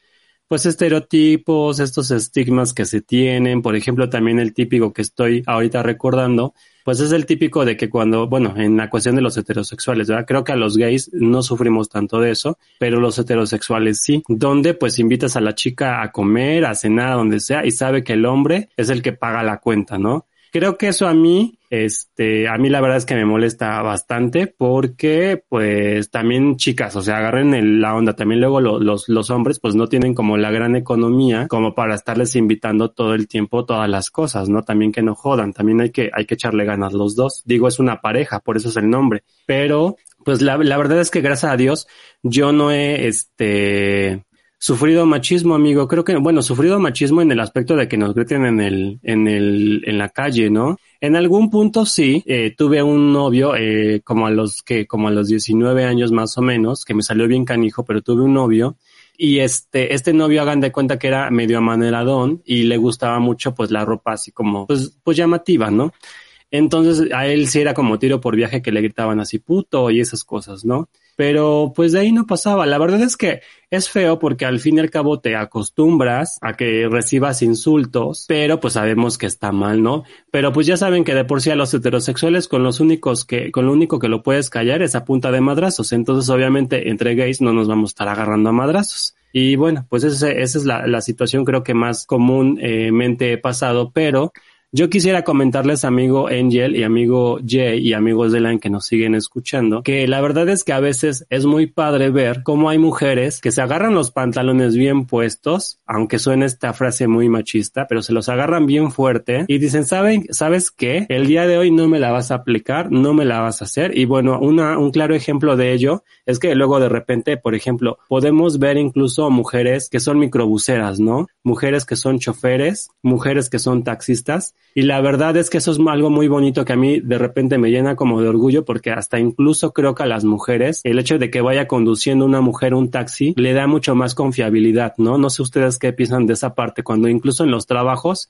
pues estereotipos, estos estigmas que se tienen, por ejemplo, también el típico que estoy ahorita recordando, pues es el típico de que cuando, bueno, en la cuestión de los heterosexuales, ¿verdad? Creo que a los gays no sufrimos tanto de eso, pero los heterosexuales sí, donde pues invitas a la chica a comer, a cenar, donde sea, y sabe que el hombre es el que paga la cuenta, ¿no? Creo que eso a mí, este, a mí la verdad es que me molesta bastante porque, pues, también chicas, o sea, agarren la onda. También luego los, los hombres, pues, no tienen como la gran economía como para estarles invitando todo el tiempo todas las cosas, ¿no? También que no jodan. También hay que, hay que echarle ganas los dos. Digo, es una pareja, por eso es el nombre. Pero, pues, la, la verdad es que gracias a Dios, yo no he, este, Sufrido machismo, amigo. Creo que, bueno, sufrido machismo en el aspecto de que nos griten en el, en el, en la calle, ¿no? En algún punto sí, eh, tuve un novio, eh, como a los que, como a los 19 años más o menos, que me salió bien canijo, pero tuve un novio. Y este, este novio hagan de cuenta que era medio amaneradón y le gustaba mucho pues la ropa así como, pues, pues llamativa, ¿no? Entonces a él sí era como tiro por viaje que le gritaban así puto y esas cosas, ¿no? Pero pues de ahí no pasaba. La verdad es que es feo porque al fin y al cabo te acostumbras a que recibas insultos, pero pues sabemos que está mal, ¿no? Pero pues ya saben que de por sí a los heterosexuales con los únicos que, con lo único que lo puedes callar es a punta de madrazos. Entonces obviamente entre gays no nos vamos a estar agarrando a madrazos. Y bueno, pues esa, esa es la, la situación creo que más comúnmente he pasado, pero yo quisiera comentarles, amigo Angel y amigo Jay y amigos de Line que nos siguen escuchando, que la verdad es que a veces es muy padre ver cómo hay mujeres que se agarran los pantalones bien puestos, aunque suene esta frase muy machista, pero se los agarran bien fuerte y dicen, ¿saben, sabes qué? El día de hoy no me la vas a aplicar, no me la vas a hacer. Y bueno, una, un claro ejemplo de ello es que luego de repente, por ejemplo, podemos ver incluso mujeres que son microbuseras, ¿no? Mujeres que son choferes, mujeres que son taxistas y la verdad es que eso es algo muy bonito que a mí de repente me llena como de orgullo porque hasta incluso creo que a las mujeres el hecho de que vaya conduciendo una mujer un taxi le da mucho más confiabilidad, ¿no? No sé ustedes qué piensan de esa parte cuando incluso en los trabajos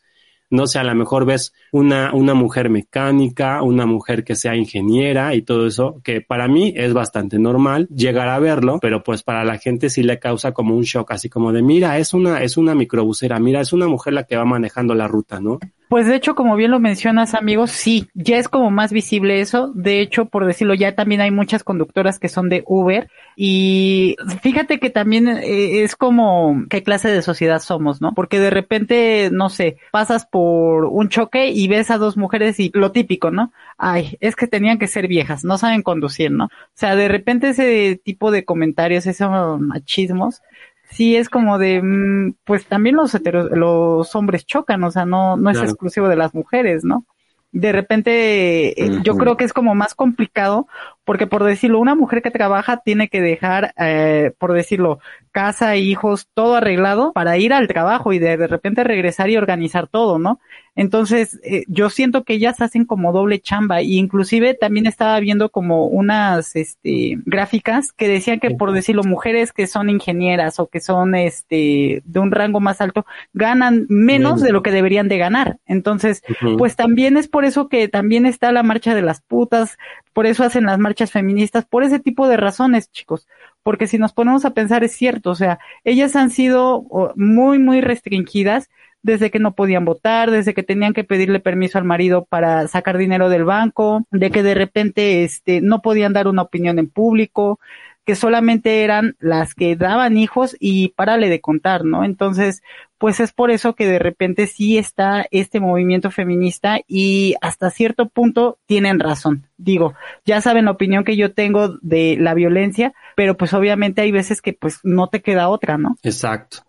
no sé, a lo mejor ves una, una mujer mecánica, una mujer que sea ingeniera y todo eso, que para mí es bastante normal llegar a verlo, pero pues para la gente sí le causa como un shock, así como de, mira, es una, es una microbusera, mira, es una mujer la que va manejando la ruta, ¿no? Pues de hecho, como bien lo mencionas, amigos, sí, ya es como más visible eso. De hecho, por decirlo, ya también hay muchas conductoras que son de Uber y fíjate que también eh, es como qué clase de sociedad somos, ¿no? Porque de repente, no sé, pasas por un choque y ves a dos mujeres y lo típico, ¿no? Ay, es que tenían que ser viejas, no saben conducir, ¿no? O sea, de repente ese tipo de comentarios, esos machismos, sí es como de, mm, pues también los heteros, los hombres chocan, o sea, no, no es exclusivo de las mujeres, ¿no? De repente, eh, yo creo que es como más complicado porque por decirlo, una mujer que trabaja tiene que dejar, eh, por decirlo, casa, hijos, todo arreglado para ir al trabajo y de, repente regresar y organizar todo, ¿no? Entonces, eh, yo siento que ellas hacen como doble chamba y inclusive también estaba viendo como unas, este, gráficas que decían que por decirlo, mujeres que son ingenieras o que son, este, de un rango más alto, ganan menos de lo que deberían de ganar. Entonces, pues también es por eso que también está la marcha de las putas, por eso hacen las marchas feministas, por ese tipo de razones, chicos. Porque si nos ponemos a pensar, es cierto, o sea, ellas han sido muy, muy restringidas desde que no podían votar, desde que tenían que pedirle permiso al marido para sacar dinero del banco, de que de repente este no podían dar una opinión en público, que solamente eran las que daban hijos y párale de contar, ¿no? Entonces, pues es por eso que de repente sí está este movimiento feminista y hasta cierto punto tienen razón. Digo, ya saben la opinión que yo tengo de la violencia, pero pues obviamente hay veces que pues no te queda otra, ¿no? Exacto.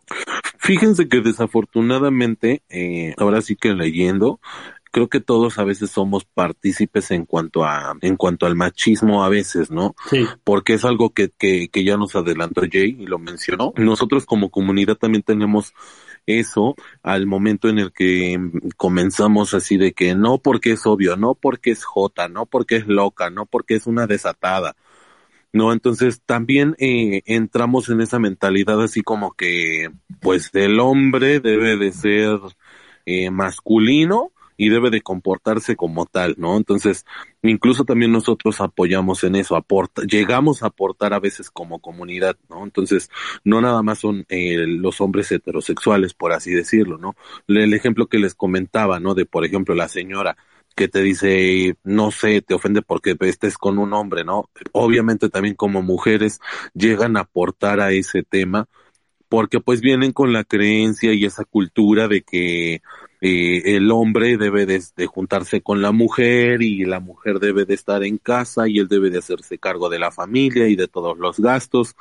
Fíjense que desafortunadamente, eh, ahora sí que leyendo, creo que todos a veces somos partícipes en cuanto a en cuanto al machismo a veces, ¿no? Sí. Porque es algo que, que, que ya nos adelantó Jay y lo mencionó. Nosotros como comunidad también tenemos eso al momento en el que comenzamos así de que no porque es obvio, no porque es jota, no porque es loca, no porque es una desatada. No, entonces también eh, entramos en esa mentalidad así como que pues el hombre debe de ser eh, masculino y debe de comportarse como tal, ¿no? Entonces, incluso también nosotros apoyamos en eso, aporta, llegamos a aportar a veces como comunidad, ¿no? Entonces, no nada más son eh, los hombres heterosexuales, por así decirlo, ¿no? El ejemplo que les comentaba, ¿no? De, por ejemplo, la señora que te dice, no sé, te ofende porque estés con un hombre, ¿no? Obviamente también como mujeres llegan a aportar a ese tema porque pues vienen con la creencia y esa cultura de que eh, el hombre debe de, juntarse con la mujer y la mujer debe de estar en casa y él debe de hacerse cargo de la familia y de todos los gastos.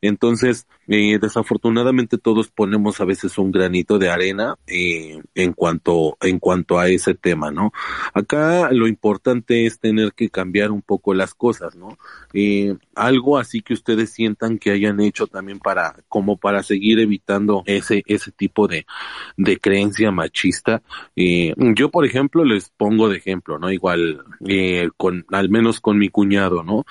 Entonces, eh, desafortunadamente todos ponemos a veces un granito de arena eh, en cuanto en cuanto a ese tema, ¿no? Acá lo importante es tener que cambiar un poco las cosas, ¿no? Eh, algo así que ustedes sientan que hayan hecho también para como para seguir evitando ese ese tipo de de creencia machista. Eh, yo, por ejemplo, les pongo de ejemplo, ¿no? Igual eh, con al menos con mi cuñado, ¿no?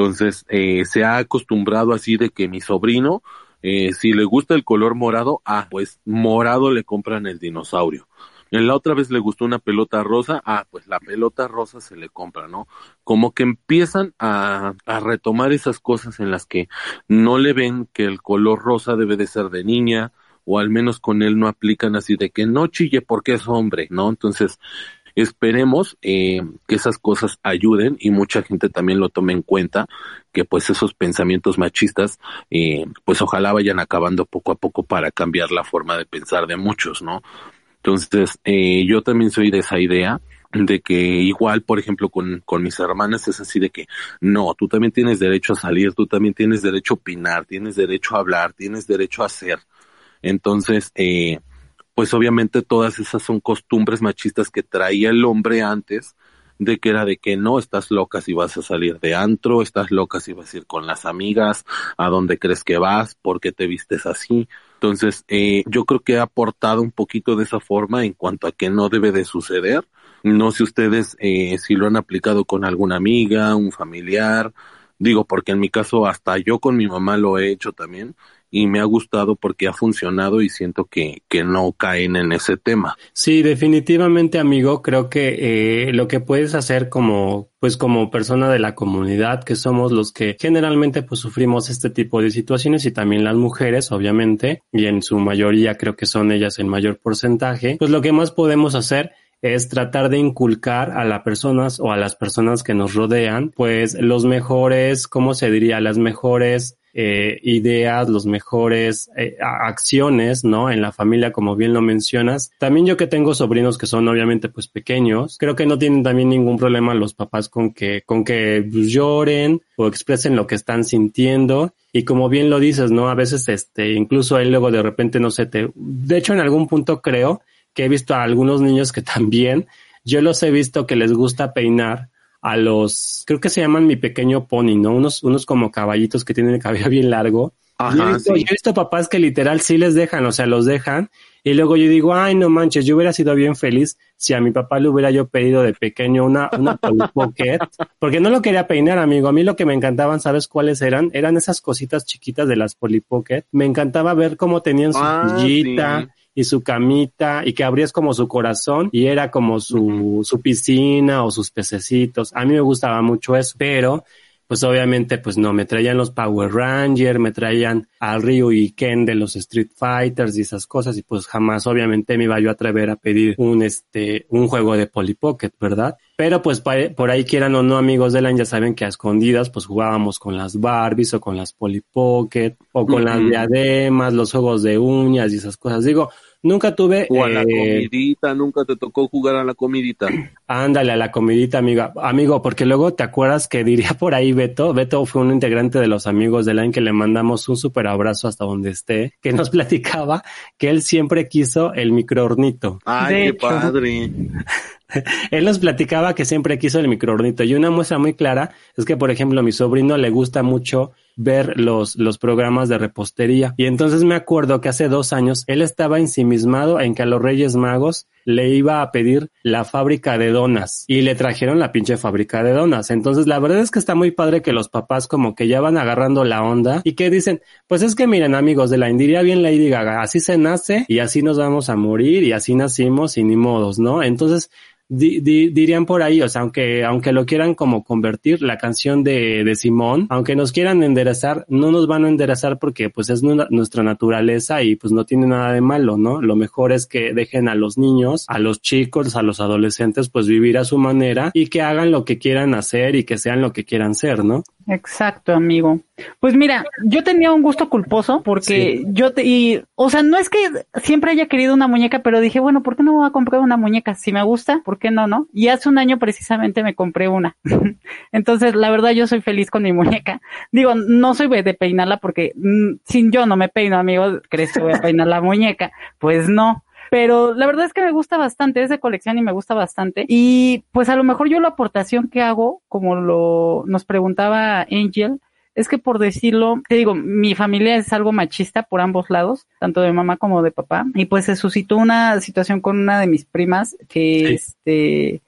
Entonces, eh, se ha acostumbrado así de que mi sobrino, eh, si le gusta el color morado, ah, pues morado le compran el dinosaurio. En la otra vez le gustó una pelota rosa, ah, pues la pelota rosa se le compra, ¿no? Como que empiezan a, a retomar esas cosas en las que no le ven que el color rosa debe de ser de niña, o al menos con él no aplican así de que no chille porque es hombre, ¿no? Entonces, Esperemos eh, que esas cosas ayuden y mucha gente también lo tome en cuenta, que pues esos pensamientos machistas, eh, pues ojalá vayan acabando poco a poco para cambiar la forma de pensar de muchos, ¿no? Entonces, eh, yo también soy de esa idea de que igual, por ejemplo, con, con mis hermanas es así de que no, tú también tienes derecho a salir, tú también tienes derecho a opinar, tienes derecho a hablar, tienes derecho a hacer. Entonces, eh, pues obviamente todas esas son costumbres machistas que traía el hombre antes, de que era de que no, estás loca si vas a salir de antro, estás loca si vas a ir con las amigas, a dónde crees que vas, por qué te vistes así. Entonces, eh, yo creo que ha aportado un poquito de esa forma en cuanto a que no debe de suceder. No sé ustedes eh, si lo han aplicado con alguna amiga, un familiar, digo, porque en mi caso hasta yo con mi mamá lo he hecho también y me ha gustado porque ha funcionado y siento que, que no caen en ese tema. Sí, definitivamente, amigo, creo que eh, lo que puedes hacer como pues como persona de la comunidad que somos los que generalmente pues sufrimos este tipo de situaciones y también las mujeres obviamente y en su mayoría creo que son ellas el mayor porcentaje pues lo que más podemos hacer es tratar de inculcar a las personas o a las personas que nos rodean, pues los mejores, ¿cómo se diría? Las mejores eh, ideas, los mejores eh, acciones, ¿no? En la familia, como bien lo mencionas. También yo que tengo sobrinos que son obviamente pues pequeños, creo que no tienen también ningún problema los papás con que, con que pues, lloren o expresen lo que están sintiendo. Y como bien lo dices, ¿no? A veces, este, incluso él luego de repente, no sé, te, de hecho en algún punto creo que he visto a algunos niños que <laughs> también, yo los he visto que les gusta peinar a los, creo que se llaman mi pequeño pony, ¿no? Unos, unos como caballitos que tienen el cabello bien largo. yo, he visto, yo, he visto, papás que literal sí les dejan, o sea, los dejan. Y luego yo digo, ay, no manches, yo hubiera sido bien feliz si a mi papá le hubiera yo pedido de pequeño una, una <laughs> Pocket, porque no lo quería peinar, amigo. A mí lo que me encantaban, ¿sabes cuáles eran? Eran esas cositas chiquitas de las Polly Pocket. Me encantaba ver cómo tenían su ah, y su camita y que abrías como su corazón y era como su, su piscina o sus pececitos. A mí me gustaba mucho eso, pero pues obviamente pues no, me traían los Power Rangers, me traían al Ryu y Ken de los Street Fighters y esas cosas y pues jamás obviamente me iba yo a atrever a pedir un este, un juego de Polly Pocket, ¿verdad? Pero pues por ahí quieran o no amigos de la ya saben que a escondidas pues jugábamos con las Barbies o con las Polly Pocket o con las diademas, los juegos de uñas y esas cosas. Digo, Nunca tuve. O a la eh, comidita, nunca te tocó jugar a la comidita. Ándale, a la comidita, amiga. Amigo, porque luego te acuerdas que diría <laughs> por ahí Beto. Beto fue un integrante de los amigos de en que le mandamos un super abrazo hasta donde esté, que nos <laughs> platicaba que él siempre quiso el microornito. Ay, qué padre. <laughs> Él nos platicaba que siempre quiso el microornito y una muestra muy clara es que, por ejemplo, a mi sobrino le gusta mucho ver los, los programas de repostería. Y entonces me acuerdo que hace dos años él estaba ensimismado en que a los Reyes Magos le iba a pedir la fábrica de donas y le trajeron la pinche fábrica de donas. Entonces la verdad es que está muy padre que los papás como que ya van agarrando la onda y que dicen, pues es que miren amigos de la indiría bien Lady Gaga, así se nace y así nos vamos a morir y así nacimos y ni modos, ¿no? Entonces dirían por ahí, o sea, aunque, aunque lo quieran como convertir, la canción de, de Simón, aunque nos quieran enderezar, no nos van a enderezar porque pues es nuestra naturaleza y pues no tiene nada de malo, ¿no? Lo mejor es que dejen a los niños, a los chicos, a los adolescentes pues vivir a su manera y que hagan lo que quieran hacer y que sean lo que quieran ser, ¿no? Exacto, amigo. Pues mira, yo tenía un gusto culposo porque yo te, y, o sea, no es que siempre haya querido una muñeca, pero dije, bueno, ¿por qué no voy a comprar una muñeca? Si me gusta, ¿por qué no, no? Y hace un año precisamente me compré una. <laughs> Entonces, la verdad, yo soy feliz con mi muñeca. Digo, no soy de peinarla porque mm, sin yo no me peino, amigo. ¿Crees que voy a peinar la muñeca? Pues no. Pero la verdad es que me gusta bastante, es de colección y me gusta bastante. Y pues a lo mejor yo la aportación que hago, como lo nos preguntaba Angel, es que por decirlo, te digo, mi familia es algo machista por ambos lados, tanto de mamá como de papá, y pues se suscitó una situación con una de mis primas que este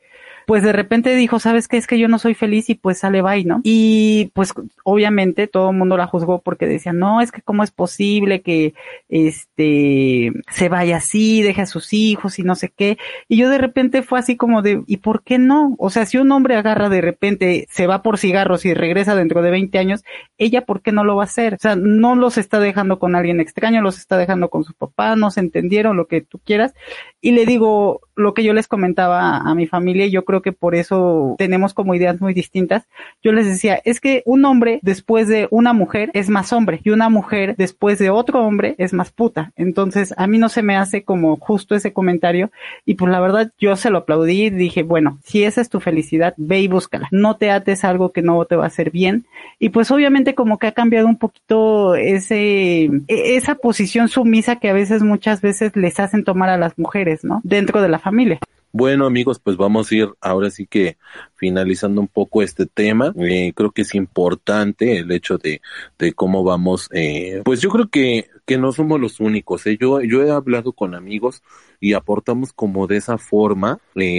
pues de repente dijo, ¿sabes qué? Es que yo no soy feliz y pues sale bye, ¿no? Y pues obviamente todo el mundo la juzgó porque decía, no, es que cómo es posible que este se vaya así, deje a sus hijos y no sé qué. Y yo de repente fue así como de, ¿y por qué no? O sea, si un hombre agarra de repente, se va por cigarros y regresa dentro de 20 años, ella, ¿por qué no lo va a hacer? O sea, no los está dejando con alguien extraño, los está dejando con su papá, no se entendieron, lo que tú quieras. Y le digo, lo que yo les comentaba a mi familia, y yo creo que por eso tenemos como ideas muy distintas. Yo les decía, es que un hombre después de una mujer es más hombre y una mujer después de otro hombre es más puta. Entonces, a mí no se me hace como justo ese comentario y pues la verdad yo se lo aplaudí y dije, bueno, si esa es tu felicidad, ve y búscala. No te ates algo que no te va a hacer bien. Y pues obviamente como que ha cambiado un poquito ese, e, esa posición sumisa que a veces muchas veces les hacen tomar a las mujeres, ¿no? Dentro de la familia. Bueno amigos, pues vamos a ir ahora sí que finalizando un poco este tema. Eh, creo que es importante el hecho de, de cómo vamos, eh, pues yo creo que que no somos los únicos. ¿eh? Yo, yo he hablado con amigos y aportamos como de esa forma,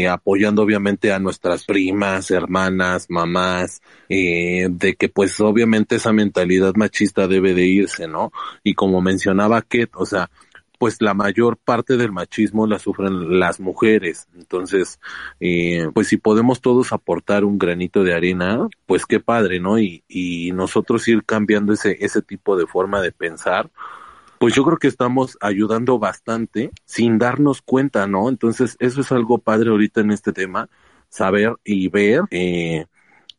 apoyando obviamente a nuestras primas, hermanas, mamás, de que pues obviamente esa mentalidad machista debe de irse, ¿no? Y como mencionaba Ket, o sea, pues la mayor parte del machismo la sufren las mujeres. Entonces, eh, pues si podemos todos aportar un granito de arena, pues qué padre, ¿no? Y, y nosotros ir cambiando ese, ese tipo de forma de pensar, pues yo creo que estamos ayudando bastante sin darnos cuenta, ¿no? Entonces, eso es algo padre ahorita en este tema, saber y ver, eh,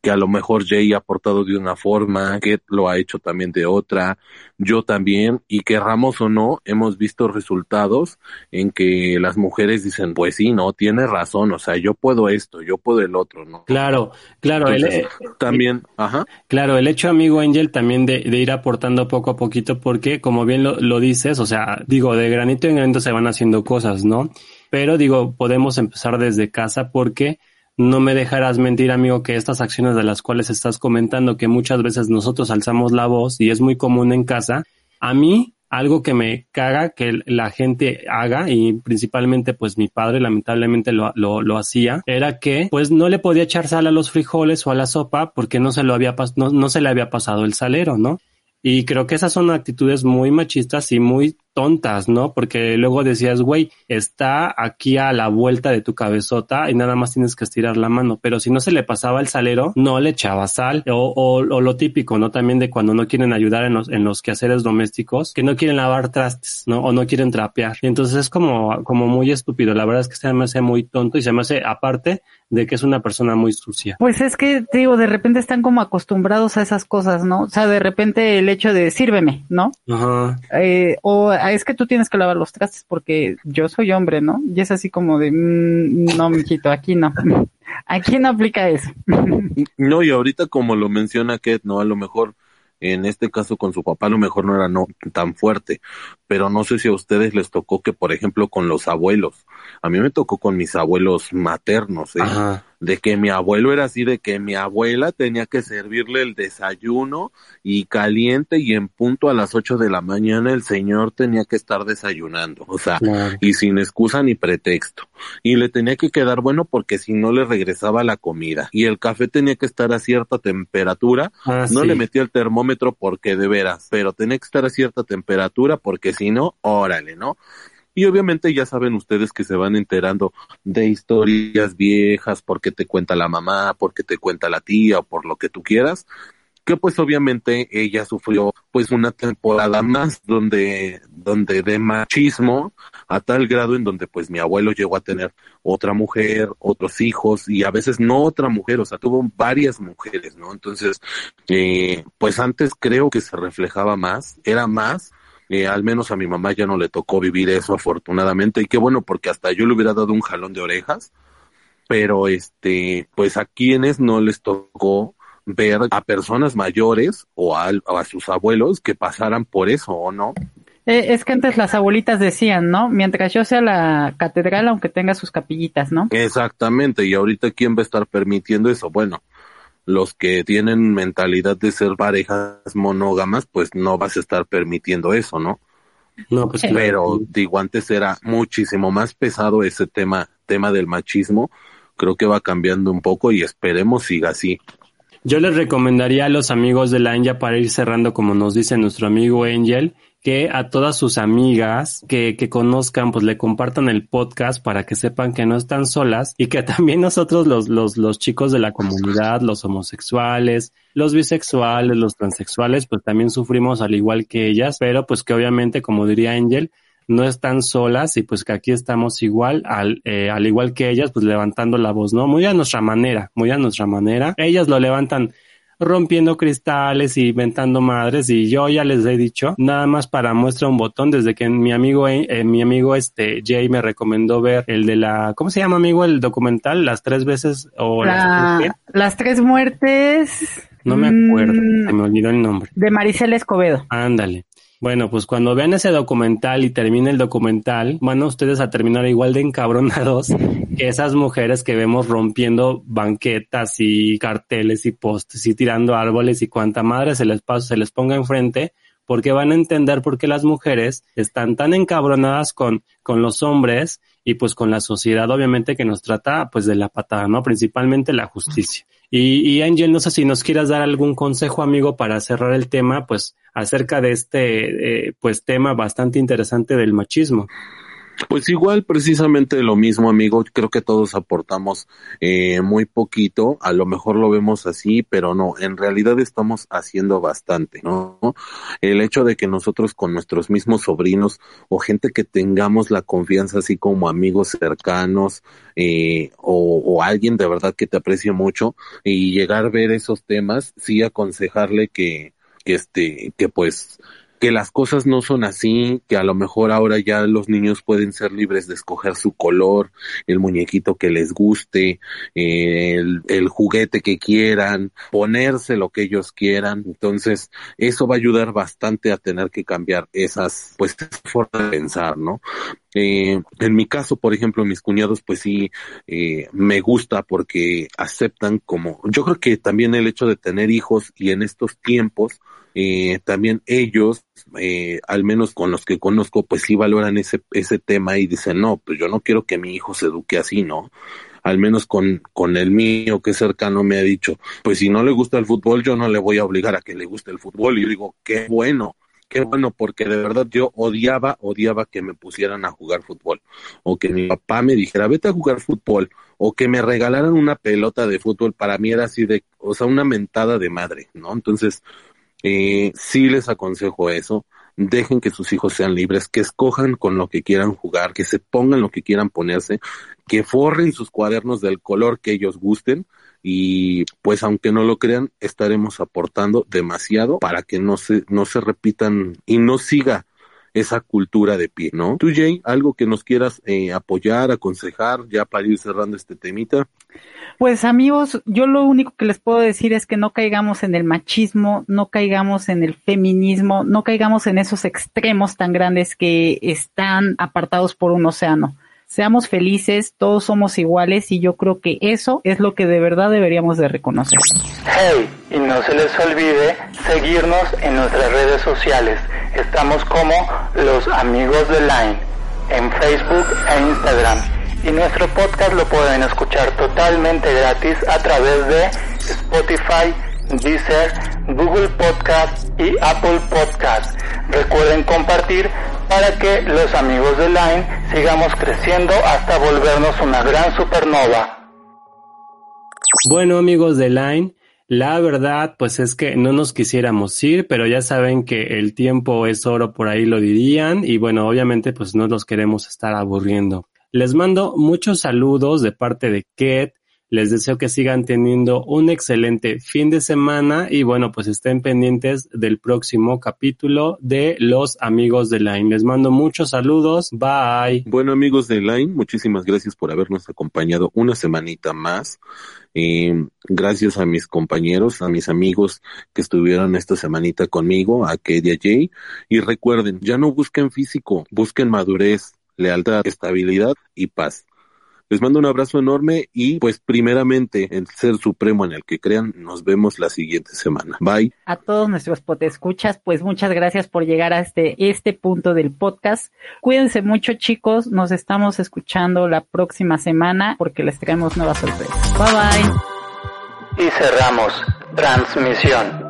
que a lo mejor Jay ha aportado de una forma, que lo ha hecho también de otra, yo también, y querramos o no, hemos visto resultados en que las mujeres dicen, pues sí, no, tiene razón, o sea, yo puedo esto, yo puedo el otro, ¿no? Claro, claro. Entonces, también, ajá. Claro, el hecho, amigo Angel, también de, de ir aportando poco a poquito, porque como bien lo, lo dices, o sea, digo, de granito en granito se van haciendo cosas, ¿no? Pero digo, podemos empezar desde casa porque no me dejarás mentir, amigo, que estas acciones de las cuales estás comentando, que muchas veces nosotros alzamos la voz y es muy común en casa, a mí algo que me caga que la gente haga y principalmente pues mi padre lamentablemente lo, lo, lo, hacía era que pues no le podía echar sal a los frijoles o a la sopa porque no se lo había no, no se le había pasado el salero, ¿no? Y creo que esas son actitudes muy machistas y muy tontas, ¿no? Porque luego decías, güey, está aquí a la vuelta de tu cabezota y nada más tienes que estirar la mano. Pero si no se le pasaba el salero, no le echaba sal. O, o, o lo típico, ¿no? También de cuando no quieren ayudar en los, en los quehaceres domésticos, que no quieren lavar trastes, ¿no? O no quieren trapear. Y entonces es como, como muy estúpido. La verdad es que se me hace muy tonto y se me hace aparte de que es una persona muy sucia. Pues es que, te digo, de repente están como acostumbrados a esas cosas, ¿no? O sea, de repente el hecho de sírveme, ¿no? Ajá. Eh, o es que tú tienes que lavar los trastes porque yo soy hombre, ¿no? Y es así como de, mmm, no, mijito, aquí no. <laughs> Aquí no aplica eso. <laughs> No, y ahorita como lo menciona Ket, ¿no? A lo mejor en este caso con su papá a lo mejor no era no tan fuerte, pero no sé si a ustedes les tocó que, por ejemplo, con los abuelos, a mí me tocó con mis abuelos maternos, ¿eh? De que mi abuelo era así, de que mi abuela tenía que servirle el desayuno y caliente y en punto a las ocho de la mañana el señor tenía que estar desayunando, o sea, Claro. y sin excusa ni pretexto. Y le tenía que quedar bueno porque si no le regresaba la comida. Y el café tenía que estar a cierta temperatura Ah, no sí. le metía el termómetro porque de veras, pero tenía que estar a cierta temperatura porque si no, órale, ¿no? Y obviamente ya saben ustedes que se van enterando de historias viejas porque te cuenta la mamá, porque te cuenta la tía o por lo que tú quieras, que pues obviamente ella sufrió pues una temporada más donde, donde de machismo a tal grado en donde pues mi abuelo llegó a tener otra mujer, otros hijos y a veces no otra mujer, o sea, tuvo varias mujeres, ¿no? Entonces, eh, pues antes creo que se reflejaba más, era más, eh, al menos a mi mamá ya no le tocó vivir eso afortunadamente y qué bueno porque hasta yo le hubiera dado un jalón de orejas, pero este, pues a quienes no les tocó ver a personas mayores o a, o a sus abuelos que pasaran por eso o no. Eh, es que antes las abuelitas decían, ¿no? Mientras yo sea la catedral, aunque tenga sus capillitas, ¿no? Exactamente, y ahorita quién va a estar permitiendo eso? Bueno, los que tienen mentalidad de ser parejas monógamas, pues no vas a estar permitiendo eso, ¿no? No, pues. Pero digo, antes era muchísimo más pesado ese tema, tema del machismo. Creo que va cambiando un poco y esperemos siga así. Yo les recomendaría a los amigos de la Anya para ir cerrando, como nos dice nuestro amigo Angel, que a todas sus amigas que, que conozcan, pues le compartan el podcast para que sepan que no están solas y que <laughs> también nosotros los, los, los chicos de la comunidad, los homosexuales, los bisexuales, los transexuales, pues también sufrimos al igual que ellas, pero pues que obviamente, como diría Angel, no están solas y pues que aquí estamos igual, al, eh, al igual que ellas, pues levantando la voz, ¿no? Muy a nuestra manera, muy a nuestra manera. Ellas lo levantan rompiendo cristales y inventando madres y yo ya les he dicho nada más para muestra un botón desde que mi amigo eh, mi amigo este Jay me recomendó ver el de la ¿cómo se llama amigo el documental las tres veces o las La- las tres muertes. no me acuerdo mm, se me olvidó el nombre De Maricela Escobedo. Ándale. Bueno, pues cuando vean ese documental y termine el documental, van a ustedes a terminar igual de encabronados que esas mujeres que vemos rompiendo banquetas y carteles y postes y tirando árboles y cuanta madre se les pasa, se les ponga enfrente porque van a entender por qué las mujeres están tan encabronadas con, con los hombres y pues con la sociedad obviamente que nos trata pues de la patada, ¿no? Principalmente la justicia. Y, y Angel, no sé si nos quieras dar algún consejo, amigo, para cerrar el tema, pues acerca de este, eh, pues tema bastante interesante del machismo. Pues igual, precisamente lo mismo, amigo. Creo que todos aportamos eh, muy poquito. A lo mejor lo vemos así, pero no. En realidad estamos haciendo bastante, ¿no? El hecho de que nosotros con nuestros mismos sobrinos o gente que tengamos la confianza, así como amigos cercanos eh, o, o alguien de verdad que te aprecie mucho y llegar a ver esos temas, sí aconsejarle que, que este, que pues que las cosas no son así, que a lo mejor ahora ya los niños pueden ser libres de escoger su color, el muñequito que les guste, el, el, juguete que quieran, ponerse lo que ellos quieran. Entonces, eso va a ayudar bastante a tener que cambiar esas, pues, formas de pensar, ¿no? Eh, en mi caso, por ejemplo, mis cuñados, pues sí, eh, me gusta porque aceptan como, yo creo que también el hecho de tener hijos y en estos tiempos, eh, también ellos, eh, al menos con los que conozco, pues sí valoran ese, ese tema y dicen, no, pues yo no quiero que mi hijo se eduque así, ¿no? Al menos con, con el mío que es cercano me ha dicho, pues si no le gusta el fútbol, yo no le voy a obligar a que le guste el fútbol. Y yo digo, qué bueno, qué bueno, porque de verdad yo odiaba, odiaba que me pusieran a jugar fútbol, o que mi papá me dijera, vete a jugar fútbol, o que me regalaran una pelota de fútbol, para mí era así de, o sea, una mentada de madre, ¿no? Entonces, eh, sí les aconsejo eso, dejen que sus hijos sean libres, que escojan con lo que quieran jugar, que se pongan lo que quieran ponerse, que forren sus cuadernos del color que ellos gusten, y pues aunque no lo crean, estaremos aportando demasiado para que no se, no se repitan y no siga esa cultura de pie, ¿no? Tú, Jay, algo que nos quieras eh, apoyar, aconsejar, ya para ir cerrando este temita. Pues amigos, yo lo único que les puedo decir es que no caigamos en el machismo, no caigamos en el feminismo, no caigamos en esos extremos tan grandes que están apartados por un océano seamos felices, todos somos iguales y yo creo que eso es lo que de verdad deberíamos de reconocer. Hey, y no se les olvide seguirnos en nuestras redes sociales. Estamos como los amigos de Line en Facebook e Instagram. Y nuestro podcast lo pueden escuchar totalmente gratis a través de Spotify, Deezer, Google Podcast y Apple Podcast. Recuerden compartir para que los amigos de Line sigamos creciendo hasta volvernos una gran supernova. Bueno amigos de Line, la verdad pues es que no nos quisiéramos ir, pero ya saben que el tiempo es oro, por ahí lo dirían, y bueno, obviamente pues no los queremos estar aburriendo. Les mando muchos saludos de parte de Ket, les deseo que sigan teniendo un excelente fin de semana y bueno, pues estén pendientes del próximo capítulo de Los Amigos de Line. Les mando muchos saludos. Bye. Bueno, amigos de Line, muchísimas gracias por habernos acompañado una semanita más. Eh, gracias a mis compañeros, a mis amigos que estuvieron esta semanita conmigo, a Kedia J. Y recuerden, ya no busquen físico, busquen madurez, lealtad, estabilidad y paz. Les mando un abrazo enorme y pues primeramente el ser supremo en el que crean, nos vemos la siguiente semana. Bye. A todos nuestros potescuchas, pues muchas gracias por llegar a este, este punto del podcast. Cuídense mucho chicos, nos estamos escuchando la próxima semana porque les traemos nuevas sorpresas. Bye bye. Y cerramos. Transmisión.